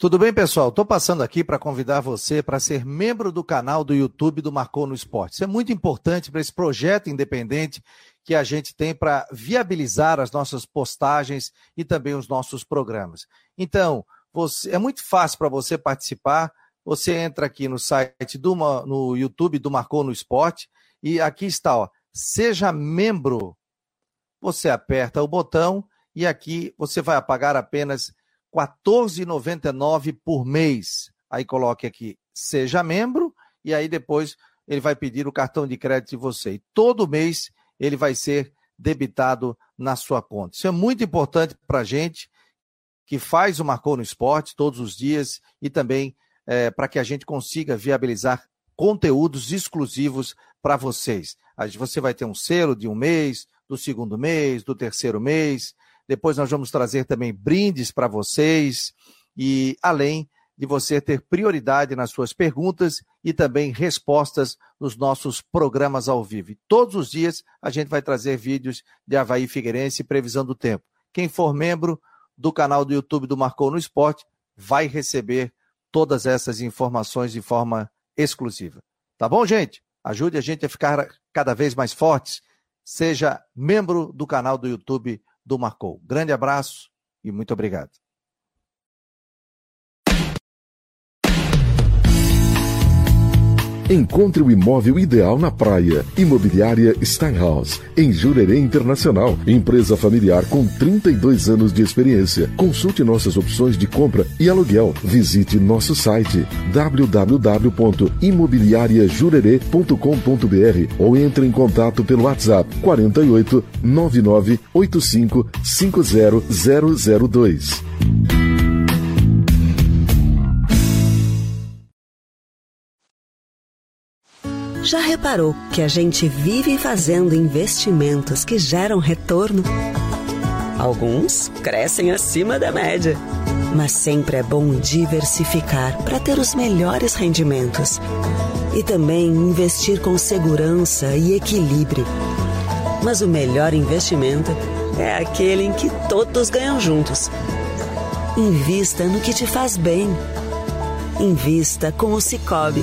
Tudo bem, pessoal? Estou passando aqui para convidar você para ser membro do canal do YouTube do Marcou no Esporte. Isso é muito importante para esse projeto independente que a gente tem para viabilizar as nossas postagens e também os nossos programas. Então, você, é muito fácil para você participar. Você entra aqui no site do no YouTube do Marcou no Esporte e aqui está, ó, seja membro. Você aperta o botão e aqui você vai pagar apenas 14,99 por mês. Aí coloque aqui, seja membro, e aí depois ele vai pedir o cartão de crédito de você. E todo mês ele vai ser debitado na sua conta. Isso é muito importante para a gente que faz o Marcou no Esporte todos os dias e também é, para que a gente consiga viabilizar conteúdos exclusivos para vocês. Você vai ter um selo de um mês, do segundo mês, do terceiro mês, depois nós vamos trazer também brindes para vocês e além de você ter prioridade nas suas perguntas e também respostas nos nossos programas ao vivo. Todos os dias a gente vai trazer vídeos de Havaí Figueirense e previsão do tempo. Quem for membro do canal do YouTube do Marcou no Esporte vai receber todas essas informações de forma exclusiva. Tá bom, gente? Ajude a gente a ficar cada vez mais fortes. Seja membro do canal do YouTube do Marcou. Grande abraço e muito obrigado. Encontre o imóvel ideal na praia. Imobiliária Steinhaus, em Jurerê Internacional. Empresa familiar com 32 anos de experiência. Consulte nossas opções de compra e aluguel. Visite nosso site www.imobiliariajurerê.com.br ou entre em contato pelo WhatsApp 48 99 85 50002. Já reparou que a gente vive fazendo investimentos que geram retorno? Alguns crescem acima da média. Mas sempre é bom diversificar para ter os melhores rendimentos. E também investir com segurança e equilíbrio. Mas o melhor investimento é aquele em que todos ganham juntos. Invista no que te faz bem. Invista com o Cicobi.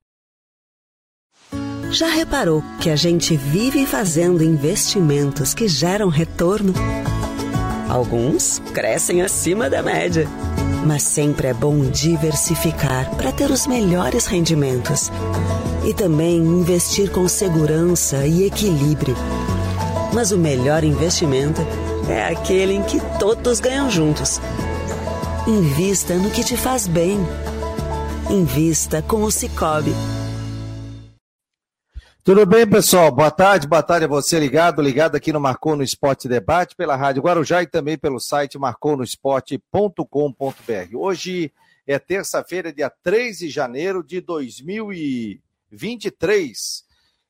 Já reparou que a gente vive fazendo investimentos que geram retorno? Alguns crescem acima da média. Mas sempre é bom diversificar para ter os melhores rendimentos. E também investir com segurança e equilíbrio. Mas o melhor investimento é aquele em que todos ganham juntos. Invista no que te faz bem. Invista com o Cicobi. Tudo bem, pessoal? Boa tarde, boa tarde a você ligado, ligado aqui no Marcou no Esporte Debate, pela Rádio Guarujá e também pelo site marconosport.com.br. Hoje é terça-feira, dia 3 de janeiro de 2023.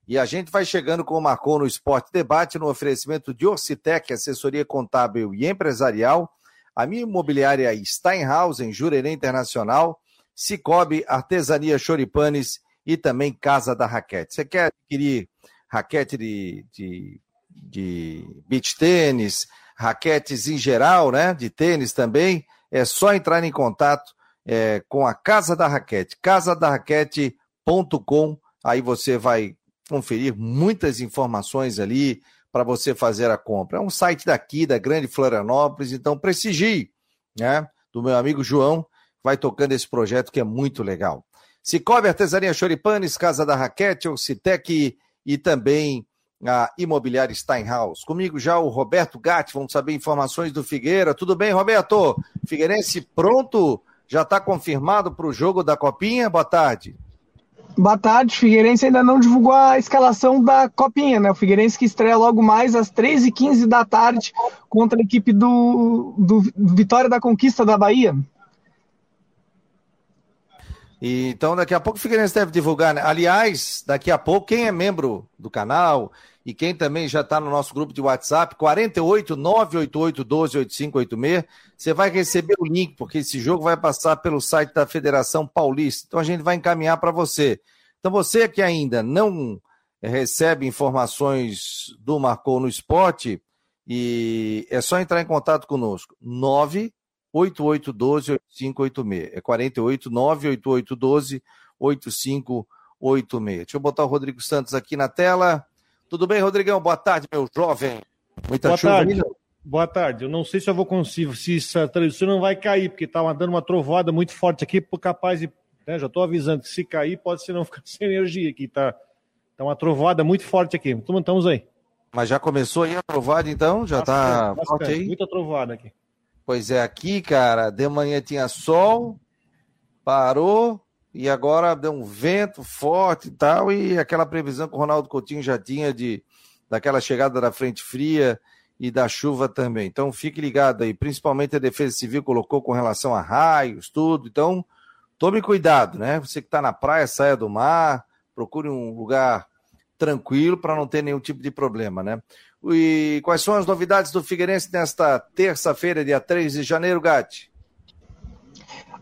E a gente vai chegando com o Marcou no Esporte Debate no oferecimento de Orcitec, assessoria contábil e empresarial, a minha imobiliária Steinhaus, em Jurerê Internacional, Cicobi, Artesania Choripanes e também Casa da Raquete. Você quer adquirir raquete de, de, de beach tênis, raquetes em geral, né? De tênis também, é só entrar em contato é, com a Casa da Raquete, casadarraquete.com. Aí você vai conferir muitas informações ali para você fazer a compra. É um site daqui, da Grande Florianópolis, então prestigie, né? Do meu amigo João, vai tocando esse projeto que é muito legal. Cicobi Artesania Choripanes, Casa da Raquete, Ocitec e também a Imobiliária Steinhaus. Comigo já o Roberto Gatti, vamos saber informações do Figueira. Tudo bem, Roberto? Figueirense pronto? Já está confirmado para o jogo da Copinha? Boa tarde. Boa tarde. Figueirense ainda não divulgou a escalação da Copinha, né? O Figueirense que estreia logo mais às 3h15 da tarde contra a equipe do, do Vitória da Conquista da Bahia. E, então, daqui a pouco o Figueirense deve divulgar. Né? Aliás, daqui a pouco, quem é membro do canal e quem também já está no nosso grupo de WhatsApp, 48 988 12 8586, você vai receber o link, porque esse jogo vai passar pelo site da Federação Paulista. Então a gente vai encaminhar para você. Então você que ainda não recebe informações do Marcou no Esporte, e é só entrar em contato conosco. 9 8812-8586. É 48 98812 8586. Deixa eu botar o Rodrigo Santos aqui na tela. Tudo bem, Rodrigão? Boa tarde, meu jovem. Muita Boa chuva tarde. Boa tarde. Eu não sei se eu vou conseguir, se essa transmissão não vai cair, porque está dando uma trovada muito forte aqui, por capaz de. Né, já estou avisando que se cair, pode ser não ficar sem energia aqui, tá? Tá uma trovada muito forte aqui. Estamos aí. Mas já começou aí a trovada, então? Já está forte aí? Muita trovada aqui. Pois é, aqui, cara, de manhã tinha sol, parou, e agora deu um vento forte e tal, e aquela previsão que o Ronaldo Coutinho já tinha de daquela chegada da frente fria e da chuva também. Então fique ligado aí, principalmente a Defesa Civil colocou com relação a raios, tudo. Então, tome cuidado, né? Você que está na praia, saia do mar, procure um lugar tranquilo para não ter nenhum tipo de problema, né? E quais são as novidades do Figueirense nesta terça-feira, dia 3 de janeiro, Gatti?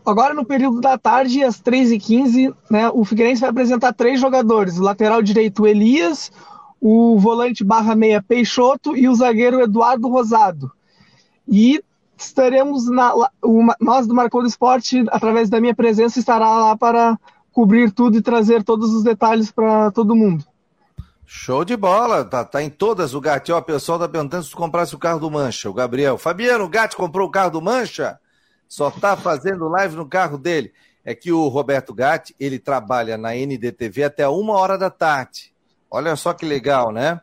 Agora, no período da tarde, às 3h15, né, o Figueirense vai apresentar três jogadores: o lateral direito Elias, o volante barra meia Peixoto e o zagueiro Eduardo Rosado. E estaremos na, nós do Marcou do Esporte, através da minha presença, estará lá para cobrir tudo e trazer todos os detalhes para todo mundo. Show de bola, tá, tá em todas o Gatti. Ó, o pessoal tá perguntando se tu comprasse o carro do Mancha, o Gabriel. Fabiano, o Gatti comprou o carro do Mancha? Só tá fazendo live no carro dele. É que o Roberto Gatti, ele trabalha na NDTV até uma hora da tarde. Olha só que legal, né?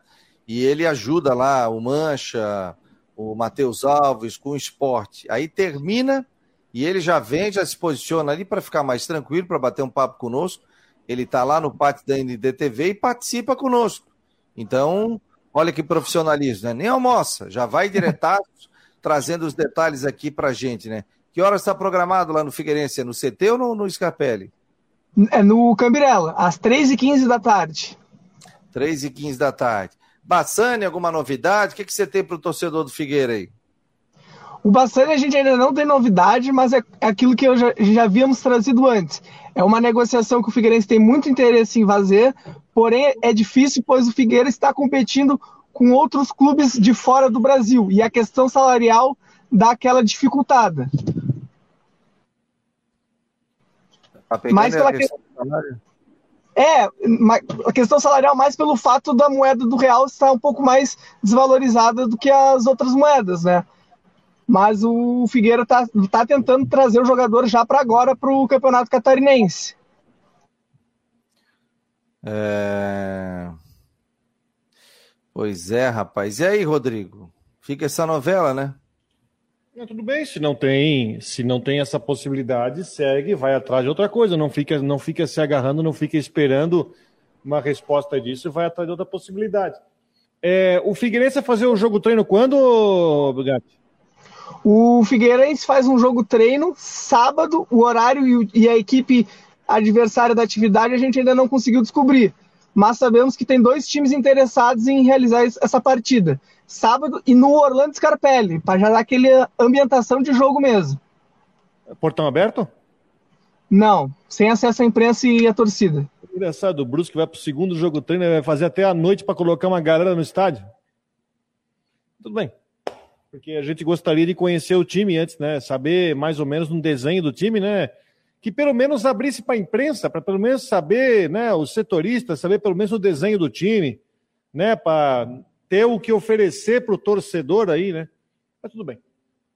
E ele ajuda lá o Mancha, o Matheus Alves com o esporte. Aí termina e ele já vem, já se posiciona ali para ficar mais tranquilo, para bater um papo conosco. Ele está lá no pátio da NDTV e participa conosco. Então, olha que profissionalismo, né? Nem almoça, já vai direto trazendo os detalhes aqui para gente, né? Que horas está programado lá no Figueirense? É no CT ou no, no Scarpelli? É no Cambirela, às 3h15 da tarde. 3h15 da tarde. Bassani, alguma novidade? O que, que você tem para o torcedor do Figueira aí? O Bassani a gente ainda não tem novidade, mas é aquilo que eu já, já havíamos trazido antes. É uma negociação que o Figueirense tem muito interesse em fazer, porém é difícil, pois o Figueirense está competindo com outros clubes de fora do Brasil e a questão salarial dá aquela dificultada. Tá mais pela questão é, a questão salarial mais pelo fato da moeda do real estar um pouco mais desvalorizada do que as outras moedas, né? Mas o Figueira está tá tentando trazer o jogador já para agora para o Campeonato Catarinense. É... Pois é, rapaz. E aí, Rodrigo? Fica essa novela, né? Não, tudo bem, se não tem, se não tem essa possibilidade, segue, vai atrás de outra coisa, não fica, não fica se agarrando, não fica esperando uma resposta disso, vai atrás de outra possibilidade. É, o Figueirense vai fazer o jogo treino quando, Gatti? O Figueirense faz um jogo treino sábado, o horário e a equipe adversária da atividade a gente ainda não conseguiu descobrir. Mas sabemos que tem dois times interessados em realizar essa partida. Sábado e no Orlando Scarpelli, para já dar aquela ambientação de jogo mesmo. Portão aberto? Não, sem acesso à imprensa e à torcida. Engraçado, o Brusque vai para o segundo jogo treino, vai fazer até a noite para colocar uma galera no estádio. Tudo bem porque a gente gostaria de conhecer o time antes, né? Saber mais ou menos um desenho do time, né? Que pelo menos abrisse para a imprensa, para pelo menos saber, né? Os setoristas, saber pelo menos o desenho do time, né? Para ter o que oferecer para o torcedor aí, né? Mas tudo bem,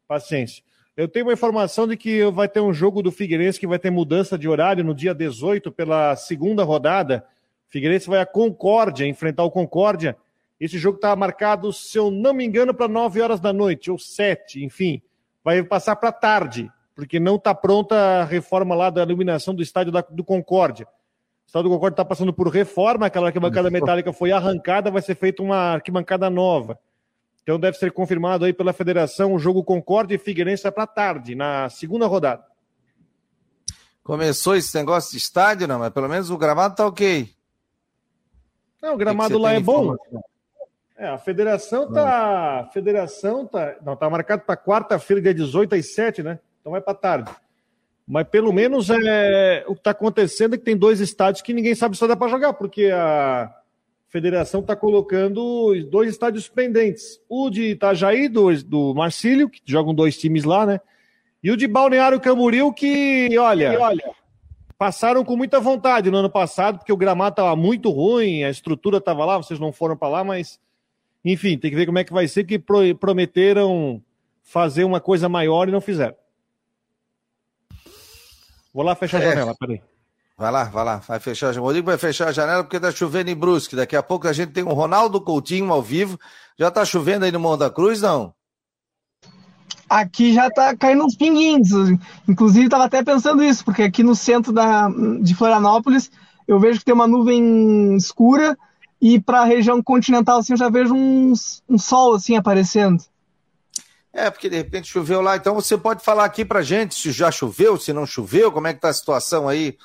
paciência. Eu tenho uma informação de que vai ter um jogo do Figueirense que vai ter mudança de horário no dia 18 pela segunda rodada. Figueirense vai a Concórdia enfrentar o Concórdia esse jogo está marcado, se eu não me engano, para 9 horas da noite, ou 7, enfim. Vai passar para tarde, porque não está pronta a reforma lá da iluminação do estádio da, do Concórdia. Estado do Concórdia está passando por reforma, aquela arquibancada metálica foi arrancada, vai ser feita uma arquibancada nova. Então deve ser confirmado aí pela federação o jogo Concórdia e Figueirense para tarde, na segunda rodada. Começou esse negócio de estádio, não, mas pelo menos o gramado tá ok. Não, o gramado lá é bom. É, a federação tá. A federação tá. Não, tá marcado para quarta-feira, dia 18 às 7, né? Então vai para tarde. Mas pelo menos é, o que está acontecendo é que tem dois estádios que ninguém sabe se dá para jogar, porque a federação está colocando dois estádios pendentes. O de Itajaí, do, do Marcílio, que jogam dois times lá, né? E o de Balneário Camboriú, que, olha, olha, passaram com muita vontade no ano passado, porque o gramado estava muito ruim, a estrutura estava lá, vocês não foram para lá, mas, enfim, tem que ver como é que vai ser, porque prometeram fazer uma coisa maior e não fizeram. Vou lá fechar a é. janela, peraí. Vai lá, vai lá, vai fechar a janela. Rodrigo vai fechar a janela porque tá chovendo em Brusque. Daqui a pouco a gente tem um Ronaldo Coutinho ao vivo. Já tá chovendo aí no Monte da Cruz, não? Aqui já tá caindo uns pinguinhos. Inclusive, tava até pensando isso, porque aqui no centro da, de Florianópolis eu vejo que tem uma nuvem escura e para a região continental assim eu já vejo uns, um sol assim aparecendo. É, porque de repente choveu lá. Então você pode falar aqui pra gente se já choveu, se não choveu, como é que tá a situação aí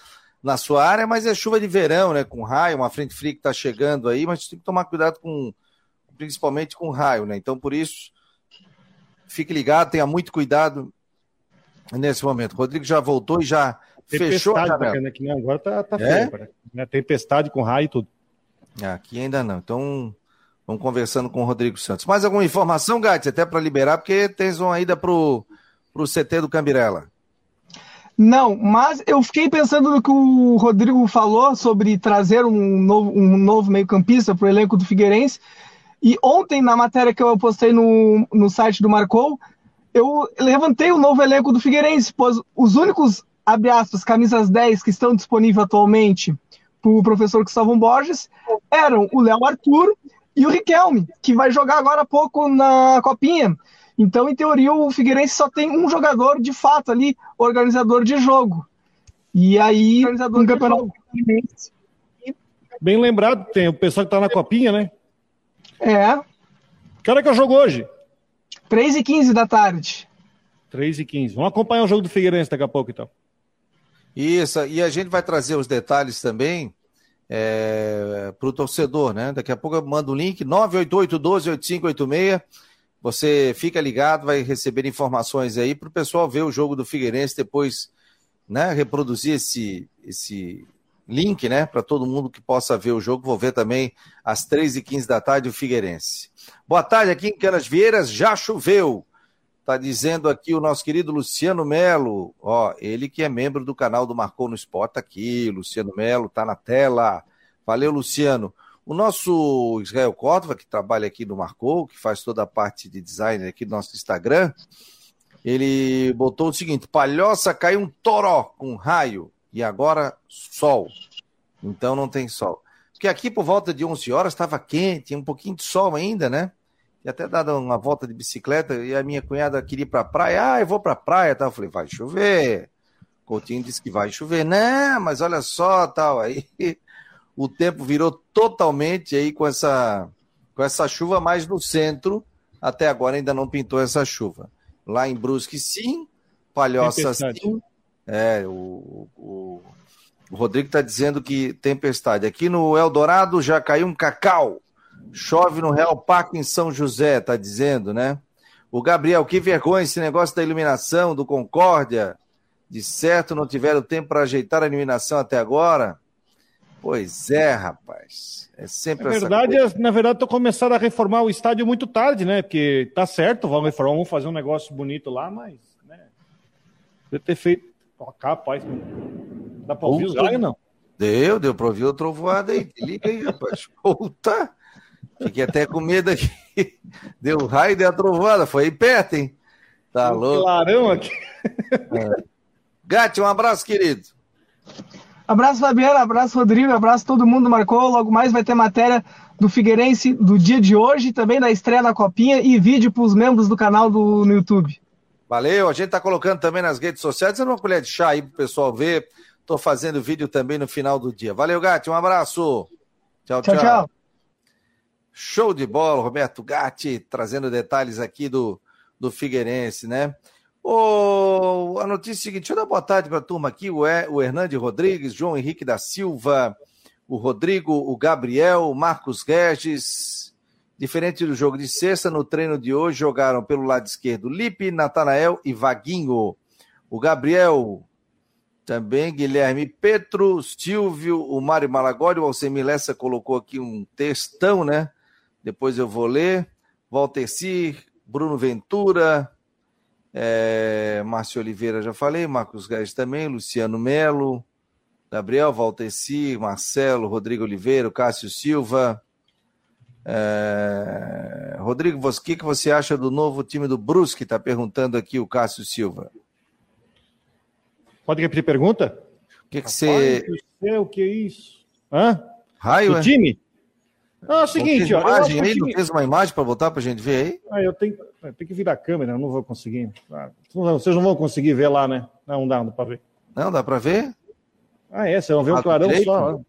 na sua área, mas é chuva de verão, né? Com raio, uma frente fria que tá chegando aí, mas tem que tomar cuidado com, principalmente com raio, né? Então por isso, fique ligado, tenha muito cuidado nesse momento. O Rodrigo já voltou e já fechou a janela. Aqui, né? Agora tá, tá é? feio, né? Tempestade com raio e tudo. Aqui ainda não. Então Vamos conversando com o Rodrigo Santos. Mais alguma informação, Gatti, até para liberar, porque tens uma ida para o CT do Cambirela. Não, mas eu fiquei pensando no que o Rodrigo falou sobre trazer um novo, um novo meio-campista para o elenco do Figueirense. E ontem, na matéria que eu postei no, no site do Marcou, eu levantei o novo elenco do Figueirense, pois os únicos, abre aspas, camisas 10 que estão disponíveis atualmente o professor Gustavo Borges eram o Léo Arthur e o Riquelme, que vai jogar agora há pouco na Copinha. Então, em teoria, o Figueirense só tem um jogador de fato ali, organizador de jogo. E aí, organizador um campeonato. Bem lembrado, tem o pessoal que tá na Copinha, né? É. Que hora que eu jogo hoje? 3 e 15 da tarde. 3 e 15. Vamos acompanhar o jogo do Figueirense daqui a pouco, então. Isso, e a gente vai trazer os detalhes também é, para o torcedor, né? Daqui a pouco eu mando o link, 988-12-8586. Você fica ligado, vai receber informações aí para o pessoal ver o jogo do Figueirense, depois né, reproduzir esse, esse link, né? Para todo mundo que possa ver o jogo. Vou ver também às 3h15 da tarde o Figueirense. Boa tarde, aqui em Canas Vieiras já choveu. Tá dizendo aqui o nosso querido Luciano Melo, ó, ele que é membro do canal do Marcou no Esporte tá aqui, Luciano Melo, tá na tela. Valeu, Luciano. O nosso Israel Córdova, que trabalha aqui no Marcou, que faz toda a parte de design aqui do nosso Instagram, ele botou o seguinte: Palhoça caiu um toró com raio e agora sol. Então não tem sol. Porque aqui por volta de 11 horas estava quente, um pouquinho de sol ainda, né? E até dado uma volta de bicicleta, e a minha cunhada queria ir pra praia, ah, eu vou pra praia, tal. Eu falei, vai chover. Coutinho disse que vai chover. Não, mas olha só, tal. Aí o tempo virou totalmente aí com essa, com essa chuva mais no centro. Até agora ainda não pintou essa chuva. Lá em Brusque, sim. Palhoça, sim. É, o, o, o Rodrigo está dizendo que tempestade. Aqui no Eldorado já caiu um cacau. Chove no Real Parque em São José, tá dizendo, né? O Gabriel, que vergonha esse negócio da iluminação, do Concórdia. De certo, não tiveram tempo para ajeitar a iluminação até agora. Pois é, rapaz. É sempre na verdade, coisa. Na verdade, estou começando a reformar o estádio muito tarde, né? Porque tá certo, vamos reformar, vamos fazer um negócio bonito lá, mas, né? Deve ter feito. Tocar, rapaz. Dá para ouvir os galhos, não? Deu, deu para ouvir o trovoada aí. Liga aí, rapaz. Puta. Fiquei até com medo aqui. Deu raio e deu a trovada. Foi aí perto, hein? Tá um louco. Clarão aqui. É. Gatti, um abraço, querido. Abraço, Fabiano. Abraço, Rodrigo. Abraço todo mundo. Marcou. Logo mais vai ter matéria do Figueirense do dia de hoje, também da estreia da Copinha e vídeo para os membros do canal do, no YouTube. Valeu. A gente tá colocando também nas redes sociais. Dando uma colher de chá aí pro pessoal ver Tô fazendo vídeo também no final do dia. Valeu, Gatti. Um abraço. Tchau, tchau. tchau. tchau. Show de bola, Roberto Gatti, trazendo detalhes aqui do, do Figueirense, né? Oh, a notícia é a seguinte, deixa eu dar boa tarde para a turma aqui, o, e, o Hernande Rodrigues, João Henrique da Silva, o Rodrigo, o Gabriel, o Marcos Regis. Diferente do jogo de sexta, no treino de hoje jogaram pelo lado esquerdo Lipe, Natanael e Vaguinho. O Gabriel, também Guilherme Petro, Silvio, o Mário Malagório, o Alcemir Lessa colocou aqui um textão, né? Depois eu vou ler. Valteci, Bruno Ventura, é, Márcio Oliveira, já falei, Marcos Gás também, Luciano Melo, Gabriel Valteci, Marcelo, Rodrigo Oliveira, Cássio Silva. É, Rodrigo, o que, que você acha do novo time do Brusque? Está perguntando aqui o Cássio Silva. Pode repetir pergunta? O que, que você. O que é isso? Hã? Raio, o é? time? Ah, é o seguinte, ó. Imagem aí, não fez uma imagem para botar para a gente ver aí? Ah, eu tenho, eu tenho que virar a câmera, eu não vou conseguir. Ah, vocês não vão conseguir ver lá, né? Não, dá, não dá para ver. Não, dá para ver? Ah, é, vocês vão ver um clarão direito? só.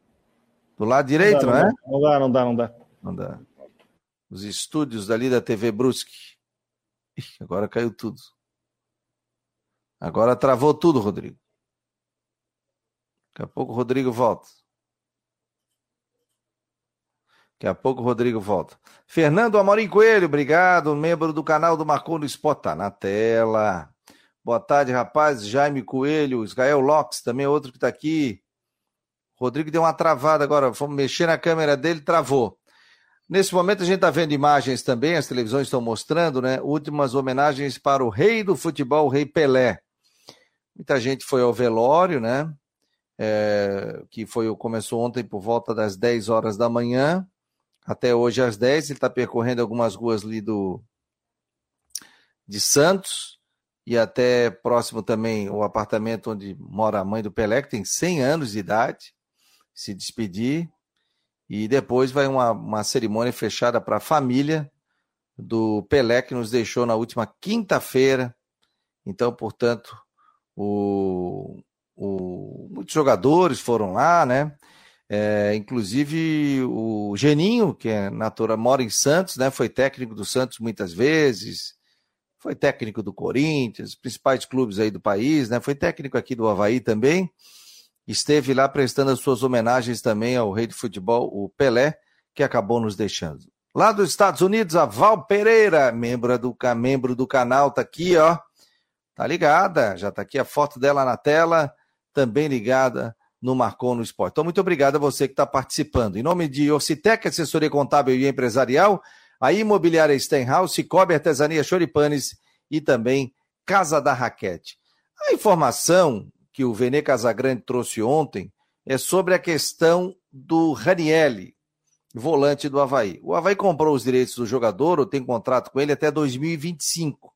Do lado direito, não, dá, não, é? Não dá, não dá, não dá. Não dá. Os estúdios dali da TV Brusque. Agora caiu tudo. Agora travou tudo, Rodrigo. Daqui a pouco o Rodrigo volta. Daqui a pouco o Rodrigo volta. Fernando Amorim Coelho, obrigado. Membro do canal do Marcou no Spot. Tá na tela. Boa tarde, rapaz. Jaime Coelho, Israel Locks, também é outro que está aqui. Rodrigo deu uma travada agora. Vamos mexer na câmera dele, travou. Nesse momento a gente está vendo imagens também, as televisões estão mostrando, né? Últimas homenagens para o rei do futebol, o rei Pelé. Muita gente foi ao velório, né? é, que foi começou ontem por volta das 10 horas da manhã, até hoje às 10. Ele está percorrendo algumas ruas ali do, de Santos e até próximo também o apartamento onde mora a mãe do Pelé, que tem 100 anos de idade, se despedir. E depois vai uma, uma cerimônia fechada para a família do Pelé, que nos deixou na última quinta-feira. Então, portanto, o, o, muitos jogadores foram lá, né? É, inclusive o Geninho, que é natural, mora em Santos, né? Foi técnico do Santos muitas vezes, foi técnico do Corinthians, principais clubes aí do país, né? Foi técnico aqui do Havaí também. Esteve lá prestando as suas homenagens também ao rei de futebol, o Pelé, que acabou nos deixando. Lá dos Estados Unidos, a Val Pereira, membro do, membro do canal, tá aqui, ó. Tá ligada, já tá aqui a foto dela na tela também ligada no Marcon no Esporte. Então, muito obrigado a você que está participando. Em nome de Orcitec, assessoria contábil e empresarial, a Imobiliária Stenhouse, Cicobi Artesania Choripanes e também Casa da Raquete. A informação que o Vene Casagrande trouxe ontem é sobre a questão do Ranielli, volante do Havaí. O Havaí comprou os direitos do jogador, ou tem contrato com ele até 2025.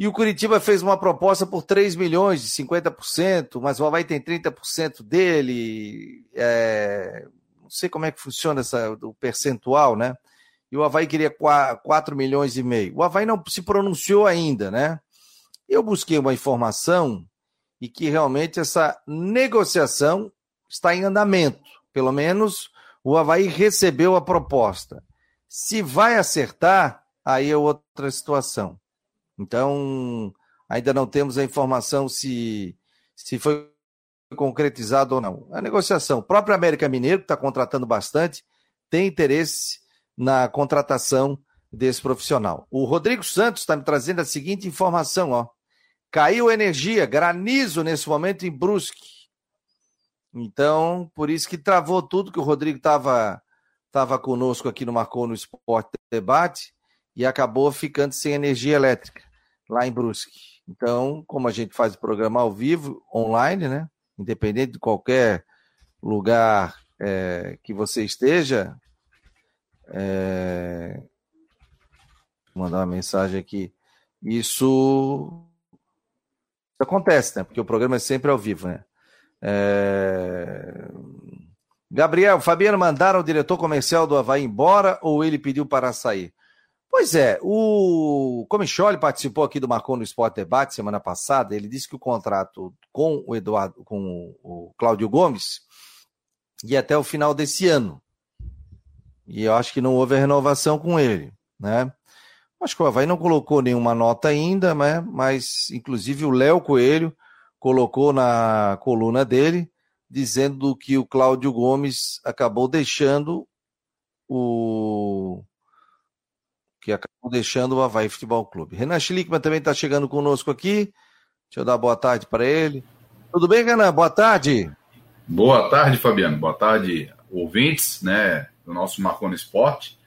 E o Curitiba fez uma proposta por 3 milhões de 50%, mas o Havaí tem 30% dele. É... Não sei como é que funciona essa, o percentual, né? E o Havaí queria 4 milhões e meio. O Havaí não se pronunciou ainda, né? Eu busquei uma informação e que realmente essa negociação está em andamento. Pelo menos o Havaí recebeu a proposta. Se vai acertar, aí é outra situação. Então, ainda não temos a informação se, se foi concretizado ou não. A negociação. O próprio América Mineiro, que está contratando bastante, tem interesse na contratação desse profissional. O Rodrigo Santos está me trazendo a seguinte informação: ó. caiu energia, granizo nesse momento em Brusque. Então, por isso que travou tudo que o Rodrigo estava tava conosco aqui no Marcou no Esporte Debate e acabou ficando sem energia elétrica lá em Brusque. Então, como a gente faz o programa ao vivo, online, né? Independente de qualquer lugar é, que você esteja, é... Vou mandar uma mensagem aqui. Isso acontece, né? Porque o programa é sempre ao vivo, né? É... Gabriel, Fabiano mandaram o diretor comercial do Havaí embora ou ele pediu para sair? Pois é, o Comicholi participou aqui do Marcou no Esporte Debate semana passada. Ele disse que o contrato com o Eduardo, com o Cláudio Gomes, ia até o final desse ano. E eu acho que não houve renovação com ele, né? Acho que o Havaí não colocou nenhuma nota ainda, né? mas inclusive o Léo Coelho colocou na coluna dele dizendo que o Cláudio Gomes acabou deixando o que acabou deixando o Havaí Futebol Clube. Renan Schlickman também está chegando conosco aqui. Deixa eu dar boa tarde para ele. Tudo bem, Renan? Boa tarde. Boa tarde, Fabiano. Boa tarde, ouvintes, né, do nosso Marconi Esporte.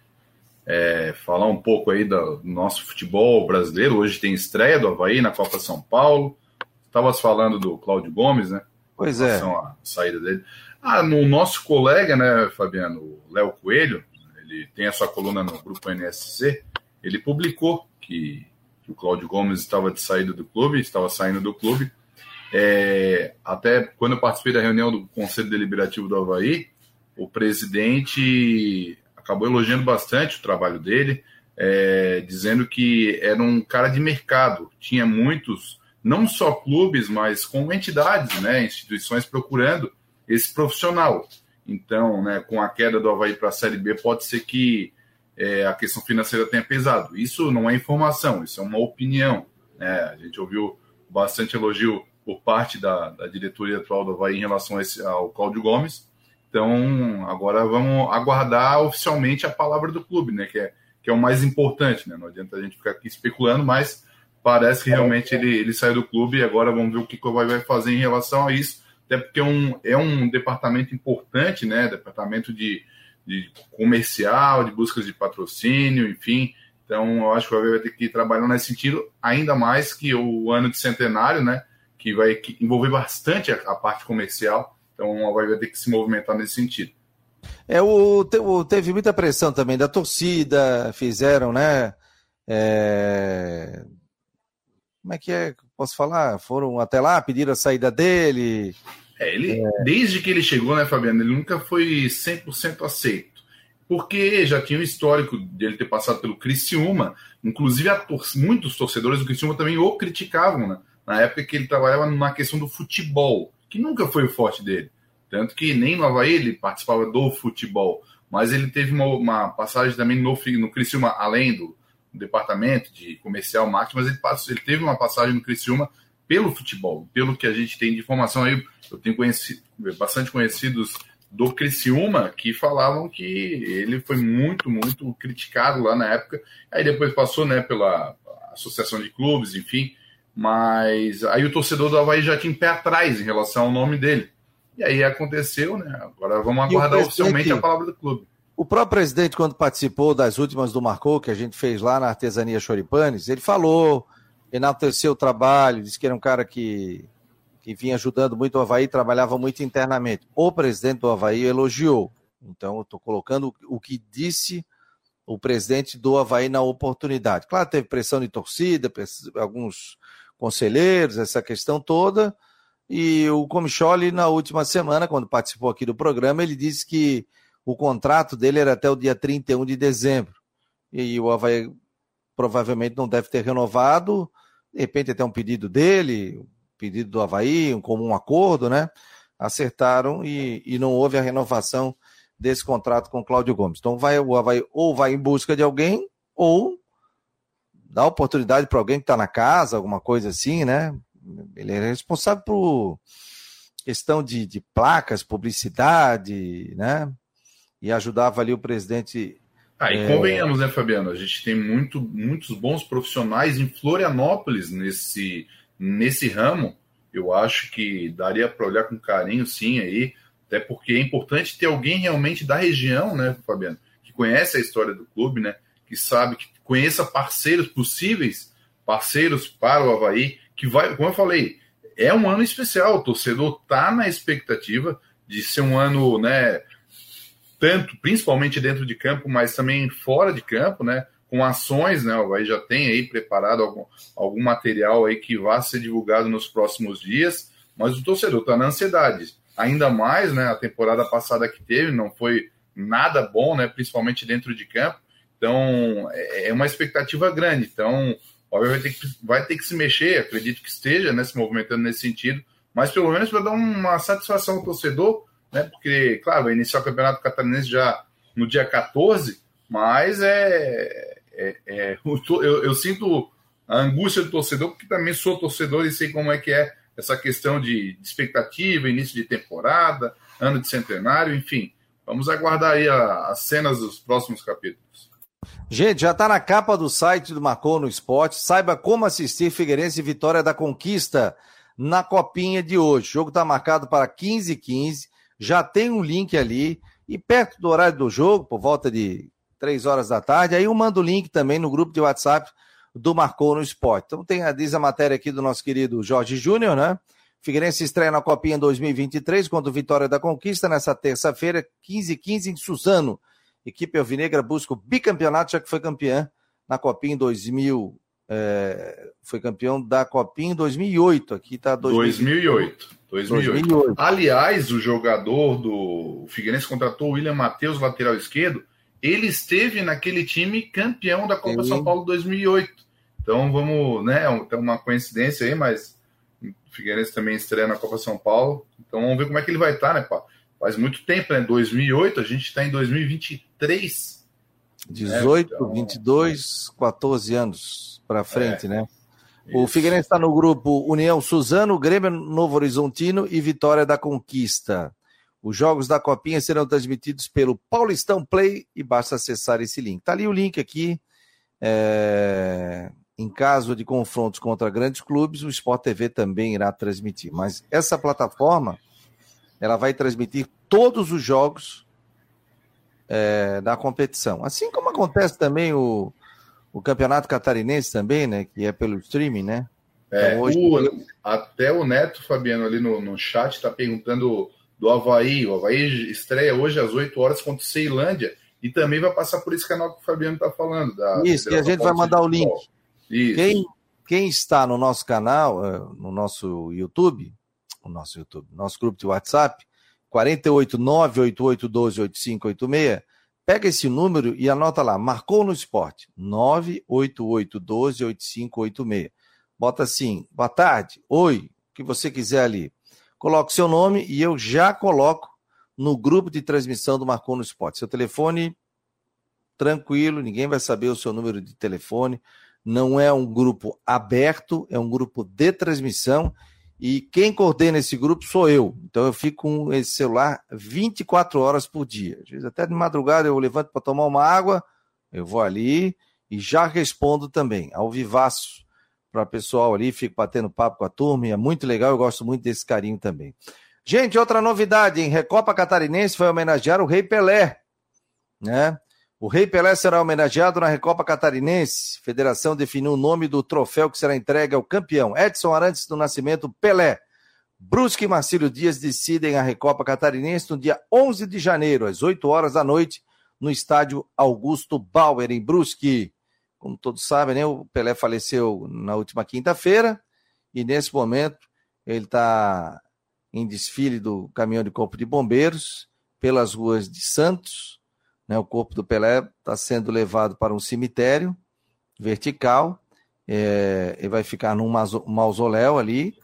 É, falar um pouco aí do nosso futebol brasileiro. Hoje tem estreia do Havaí na Copa São Paulo. Estavas falando do Cláudio Gomes, né? Pois é. A saída dele. Ah, no nosso colega, né, Fabiano, Léo Coelho, ele tem a sua coluna no grupo NSC, ele publicou que, que o Cláudio Gomes estava de saída do clube, estava saindo do clube. É, até quando eu participei da reunião do Conselho Deliberativo do Havaí, o presidente acabou elogiando bastante o trabalho dele, é, dizendo que era um cara de mercado, tinha muitos, não só clubes, mas com entidades, né, instituições procurando esse profissional. Então, né, com a queda do Havaí para a Série B, pode ser que é, a questão financeira tenha pesado. Isso não é informação, isso é uma opinião. Né? A gente ouviu bastante elogio por parte da, da diretoria atual do Havaí em relação esse, ao Cláudio Gomes. Então, agora vamos aguardar oficialmente a palavra do clube, né? Que é, que é o mais importante, né? Não adianta a gente ficar aqui especulando, mas parece que realmente ele, ele saiu do clube e agora vamos ver o que o Havaí vai fazer em relação a isso até porque é um, é um departamento importante, né? Departamento de, de comercial, de buscas de patrocínio, enfim. Então, eu acho que vai ter que trabalhar nesse sentido, ainda mais que o ano de centenário, né? Que vai envolver bastante a, a parte comercial. Então, vai ter que se movimentar nesse sentido. É, o, teve muita pressão também da torcida, fizeram, né? É... Como é que é? Posso falar? Foram até lá, pediram a saída dele. É, ele, é... Desde que ele chegou, né, Fabiano, ele nunca foi 100% aceito. Porque já tinha o histórico dele ter passado pelo Criciúma. Inclusive, tor muitos torcedores do Criciúma também o criticavam, né? Na época que ele trabalhava na questão do futebol, que nunca foi o forte dele. Tanto que nem no Havaí ele participava do futebol. Mas ele teve uma, uma passagem também no, no Criciúma, além do, departamento de comercial marketing, mas ele, passou, ele teve uma passagem no Criciúma pelo futebol, pelo que a gente tem de informação aí. Eu tenho conhecido, bastante conhecidos do Criciúma que falavam que ele foi muito, muito criticado lá na época. Aí depois passou né, pela Associação de Clubes, enfim. Mas aí o torcedor do Havaí já tinha pé atrás em relação ao nome dele. E aí aconteceu, né? Agora vamos aguardar oficialmente a palavra do clube. O próprio presidente, quando participou das últimas do Marcou, que a gente fez lá na Artesania Choripanes, ele falou, enalteceu o trabalho, disse que era um cara que, que vinha ajudando muito o Havaí, trabalhava muito internamente. O presidente do Havaí elogiou. Então, eu estou colocando o que disse o presidente do Havaí na oportunidade. Claro, teve pressão de torcida, alguns conselheiros, essa questão toda. E o Comicholi, na última semana, quando participou aqui do programa, ele disse que o contrato dele era até o dia 31 de dezembro. E o Havaí provavelmente não deve ter renovado. De repente, até um pedido dele, um pedido do Havaí, um comum acordo, né? Acertaram e, e não houve a renovação desse contrato com o Cláudio Gomes. Então, vai, o Havaí ou vai em busca de alguém, ou dá oportunidade para alguém que está na casa, alguma coisa assim, né? Ele é responsável por questão de, de placas, publicidade, né? e ajudava ali o presidente. Ah, e é... convenhamos, né, Fabiano? A gente tem muito, muitos bons profissionais em Florianópolis nesse, nesse ramo. Eu acho que daria para olhar com carinho, sim, aí, até porque é importante ter alguém realmente da região, né, Fabiano, que conhece a história do clube, né, que sabe, que conheça parceiros possíveis, parceiros para o Havaí, que vai, como eu falei, é um ano especial. O torcedor tá na expectativa de ser um ano, né, tanto, principalmente dentro de campo, mas também fora de campo, né? Com ações, né? O Havaí já tem aí preparado algum, algum material aí que vai ser divulgado nos próximos dias, mas o torcedor está na ansiedade. Ainda mais, né? A temporada passada que teve não foi nada bom, né? Principalmente dentro de campo. Então, é, é uma expectativa grande. Então, óbvio, vai ter que, vai ter que se mexer, acredito que esteja né, se movimentando nesse sentido, mas pelo menos para dar uma satisfação ao torcedor, né? Porque, claro, vai iniciar o Campeonato Catarinense já no dia 14, mas é, é, é eu, eu, sinto a angústia do torcedor, porque também sou torcedor e sei como é que é essa questão de, expectativa, início de temporada, ano de centenário, enfim. Vamos aguardar aí a, as cenas dos próximos capítulos. Gente, já está na capa do site do Marcou no Esporte. Saiba como assistir Figueirense Vitória da Conquista na copinha de hoje. O jogo está marcado para 15 15 Já tem um link ali. E perto do horário do jogo, por volta de 3 horas da tarde, aí eu mando o link também no grupo de WhatsApp do Marcou no Esporte. Então tem diz a matéria aqui do nosso querido Jorge Júnior, né? Figueirense estreia na Copinha 2023 contra o Vitória da Conquista nessa terça-feira, 15h15 em Suzano. Equipe Alvinegra busca o bicampeonato, já que foi campeã na Copinha em 2000. É, foi campeão da Copinha em 2008. Aqui está 2008. 2008. 2008. Aliás, o jogador do Figueirense contratou o William Matheus, lateral esquerdo. Ele esteve naquele time campeão da Copa Sim. São Paulo 2008. Então vamos, né? Tem uma coincidência aí, mas Figueirense também estreia na Copa São Paulo. Então vamos ver como é que ele vai estar, tá, né, pá? Faz muito tempo, né? 2008, a gente está em 2023. 18, né? então... 22, 14 anos para frente, é, né? Isso. O Figueirense está no grupo União Suzano, Grêmio Novo Horizontino e Vitória da Conquista. Os jogos da Copinha serão transmitidos pelo Paulistão Play e basta acessar esse link. Tá ali o link aqui. É em caso de confrontos contra grandes clubes, o Sport TV também irá transmitir. Mas essa plataforma, ela vai transmitir todos os jogos é, da competição. Assim como acontece também o, o Campeonato Catarinense também, né? Que é pelo streaming, né? É, então, hoje... o, até o Neto, Fabiano, ali no, no chat, está perguntando do Havaí. O Havaí estreia hoje às 8 horas contra o Ceilândia e também vai passar por esse canal que o Fabiano está falando. Da Isso, e a gente vai mandar o link. Quem, quem está no nosso canal, eh, no nosso YouTube, o nosso YouTube, nosso grupo de WhatsApp, 48988128586, pega esse número e anota lá, marcou no esporte, 988128586. Bota assim, boa tarde, oi, o que você quiser ali. Coloque seu nome e eu já coloco no grupo de transmissão do Marcou no Esporte. Seu telefone, tranquilo, ninguém vai saber o seu número de telefone não é um grupo aberto, é um grupo de transmissão e quem coordena esse grupo sou eu. Então eu fico com esse celular 24 horas por dia. Às vezes até de madrugada eu levanto para tomar uma água, eu vou ali e já respondo também, ao vivaço para pessoal ali, fico batendo papo com a turma, e é muito legal, eu gosto muito desse carinho também. Gente, outra novidade, em Recopa Catarinense foi homenagear o Rei Pelé, né? O Rei Pelé será homenageado na Recopa Catarinense. A federação definiu o nome do troféu que será entregue ao campeão. Edson Arantes do Nascimento Pelé. Brusque e Marcílio Dias decidem a Recopa Catarinense no dia 11 de janeiro, às 8 horas da noite, no estádio Augusto Bauer, em Brusque. Como todos sabem, né, o Pelé faleceu na última quinta-feira e nesse momento ele está em desfile do caminhão de corpo de bombeiros pelas ruas de Santos, né? O corpo do Pelé está sendo levado para um cemitério vertical, é, ele vai ficar num mausoléu ali,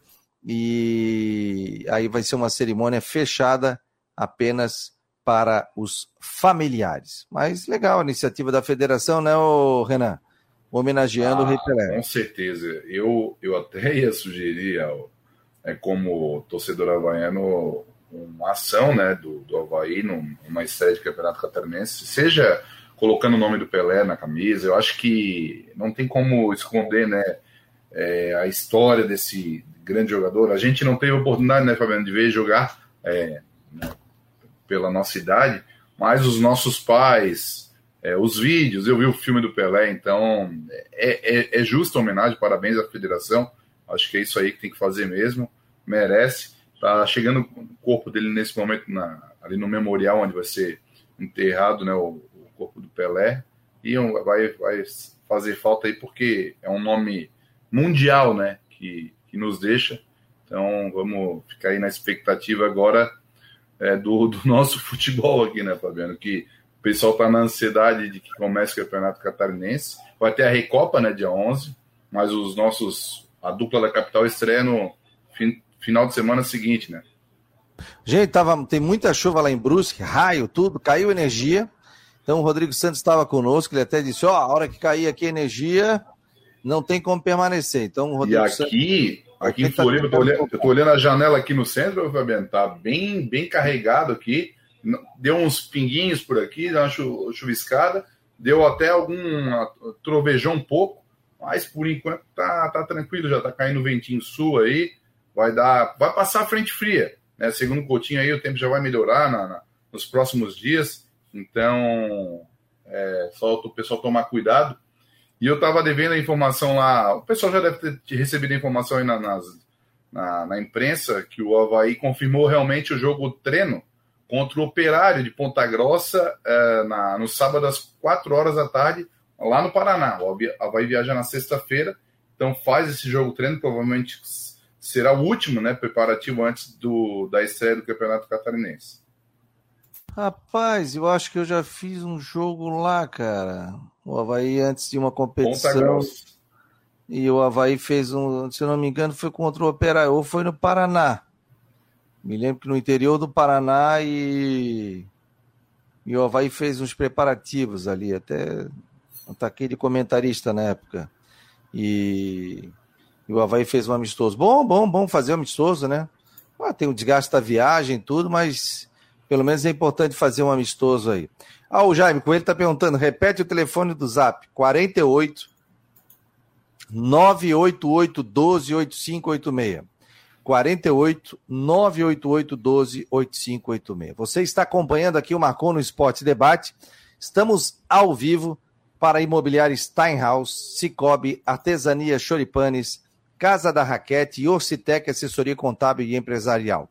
e aí vai ser uma cerimônia fechada apenas para os familiares. Mas legal a iniciativa da federação, né, Renan? Homenageando ah, o Rei Pelé. Com certeza. Eu, eu até ia sugerir, ao, é, como torcedor havaiano, uma ação né, do, do Havaí numa estreia de campeonato catarinense, seja colocando o nome do Pelé na camisa, eu acho que não tem como esconder né, é, a história desse grande jogador. A gente não teve oportunidade, né, Fabiano, de ver jogar é, né, pela nossa idade, mas os nossos pais, é, os vídeos, eu vi o filme do Pelé, então é, é, é justa homenagem, parabéns à federação. Acho que é isso aí que tem que fazer mesmo, merece. Tá chegando o corpo dele nesse momento na, ali no memorial onde vai ser enterrado né, o, o corpo do Pelé. E vai, vai fazer falta aí porque é um nome mundial né, que, que nos deixa. Então vamos ficar aí na expectativa agora é, do, do nosso futebol aqui, né, Fabiano? Que o pessoal está na ansiedade de que comece o Campeonato Catarinense. Vai ter a Recopa, né, dia 11, mas os nossos, a dupla da capital estreia no fim, final de semana seguinte, né? Gente, tava, tem muita chuva lá em Brusque, raio, tudo, caiu energia. Então o Rodrigo Santos estava conosco, ele até disse: ó, oh, a hora que cair aqui a energia, não tem como permanecer. Então o Rodrigo E aqui, Santos... aqui em Floripa, eu tô, olhando, eu tô olhando a janela aqui no centro, Fabiano, tá bem, bem carregado aqui. Deu uns pinguinhos por aqui, deu uma chuviscada, deu até algum trovejão um pouco, mas por enquanto tá, tá tranquilo, já tá caindo ventinho sul aí, vai dar, vai passar a frente fria. Né? Segundo o Coutinho aí, o tempo já vai melhorar na, na, nos próximos dias. Então, é, só o pessoal tomar cuidado. E eu estava devendo a informação lá, o pessoal já deve ter recebido a informação aí na, nas, na, na, imprensa que o Havaí confirmou realmente o jogo treino contra o Operário de Ponta Grossa é, na, no sábado às 4 horas da tarde, lá no Paraná. O Havaí viaja na sexta-feira, então faz esse jogo treino, provavelmente será o último, né, preparativo antes do, da estreia do Campeonato Catarinense. Rapaz, eu acho que eu já fiz um jogo lá, cara. O Havaí antes de uma competição. E o Havaí fez um, se eu não me engano, foi contra o Operário, ou foi no Paraná. Me lembro que no interior do Paraná e, e o Havaí fez uns preparativos ali, até ataquei de comentarista na época. E e o Havaí fez um amistoso. Bom, bom, bom fazer um amistoso, né? Ah, tem o desgaste da viagem tudo, mas pelo menos é importante fazer um amistoso aí. Ah, o Jaime Coelho está perguntando, repete o telefone do Zap, 48 988 12 8586. 48 988 12 8586. Você está acompanhando aqui o Marcon no Esporte Debate. Estamos ao vivo para a imobiliária Steinhaus, Cicobi, Artesania Choripanes, Casa da Raquete e Orcitec Assessoria Contábil e Empresarial.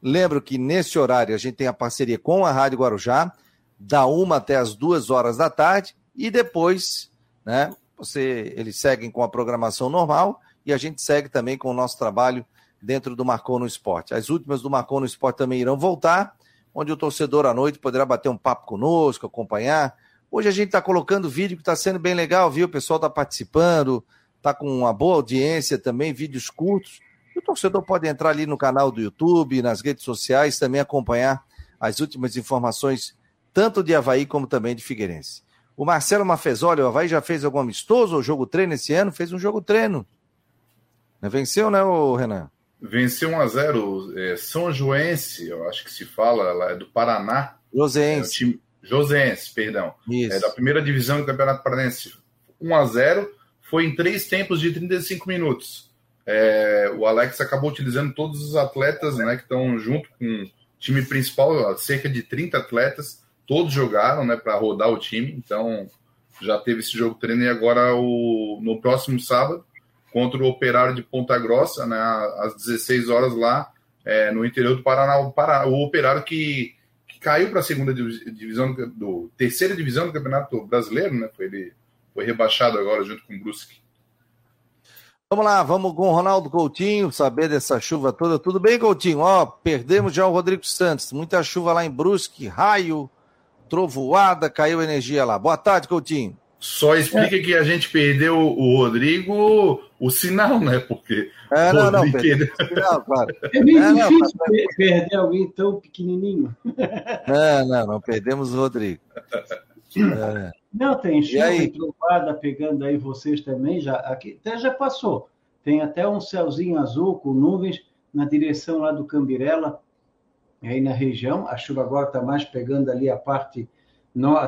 Lembro que nesse horário a gente tem a parceria com a Rádio Guarujá, da uma até as duas horas da tarde, e depois, né, você, eles seguem com a programação normal e a gente segue também com o nosso trabalho dentro do Marcou no Esporte. As últimas do Marcou no Esporte também irão voltar, onde o torcedor à noite poderá bater um papo conosco, acompanhar. Hoje a gente está colocando vídeo que está sendo bem legal, viu? O pessoal está participando, está com uma boa audiência também, vídeos curtos. o torcedor pode entrar ali no canal do YouTube, nas redes sociais, também acompanhar as últimas informações, tanto de Havaí como também de Figueirense. O Marcelo Mafezoli, o Havaí já fez algum amistoso ou jogo treino esse ano? Fez um jogo treino. Venceu, né, Renan? Venceu 1 a 0 é, São Joense, eu acho que se fala, ela é do Paraná. Josense. É, time... Josense, perdão. Isso. É da primeira divisão do Campeonato Paranense. 1 a 0 foi em três tempos de 35 minutos. É, o Alex acabou utilizando todos os atletas né, que estão junto com o time principal, cerca de 30 atletas, todos jogaram né, para rodar o time, então já teve esse jogo treino. E agora o, no próximo sábado, contra o Operário de Ponta Grossa, né, às 16 horas lá é, no interior do Paraná, o, o Operário que, que caiu para a segunda divisão, do terceira divisão do Campeonato Brasileiro, né, foi ele foi rebaixado agora junto com o Brusque. Vamos lá, vamos com o Ronaldo Coutinho, saber dessa chuva toda. Tudo bem, Coutinho? Ó, perdemos já o Rodrigo Santos. Muita chuva lá em Brusque, raio, trovoada, caiu energia lá. Boa tarde, Coutinho. Só explica é. que a gente perdeu o Rodrigo o sinal, né? Porque. É, não, não, perdeu o sinal, claro. É bem é, difícil não, perder alguém tão pequenininho. Não, não, não perdemos o Rodrigo. É. Não, tem chuva trovada pegando aí vocês também, já, aqui até já passou. Tem até um céuzinho azul com nuvens na direção lá do Cambirela, aí na região. A chuva agora está mais pegando ali a parte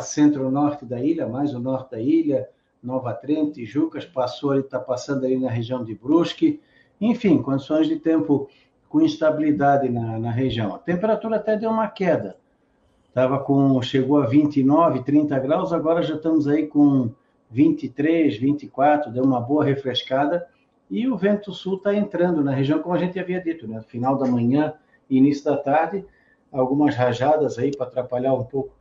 centro-norte da ilha, mais o norte da ilha, Nova Trento, Jucas, passou ali, está passando ali na região de Brusque. Enfim, condições de tempo com instabilidade na, na região. A temperatura até deu uma queda Tava com, chegou a 29, 30 graus, agora já estamos aí com 23, 24, deu uma boa refrescada. E o vento sul está entrando na região, como a gente havia dito, né? Final da manhã, início da tarde, algumas rajadas aí para atrapalhar um pouco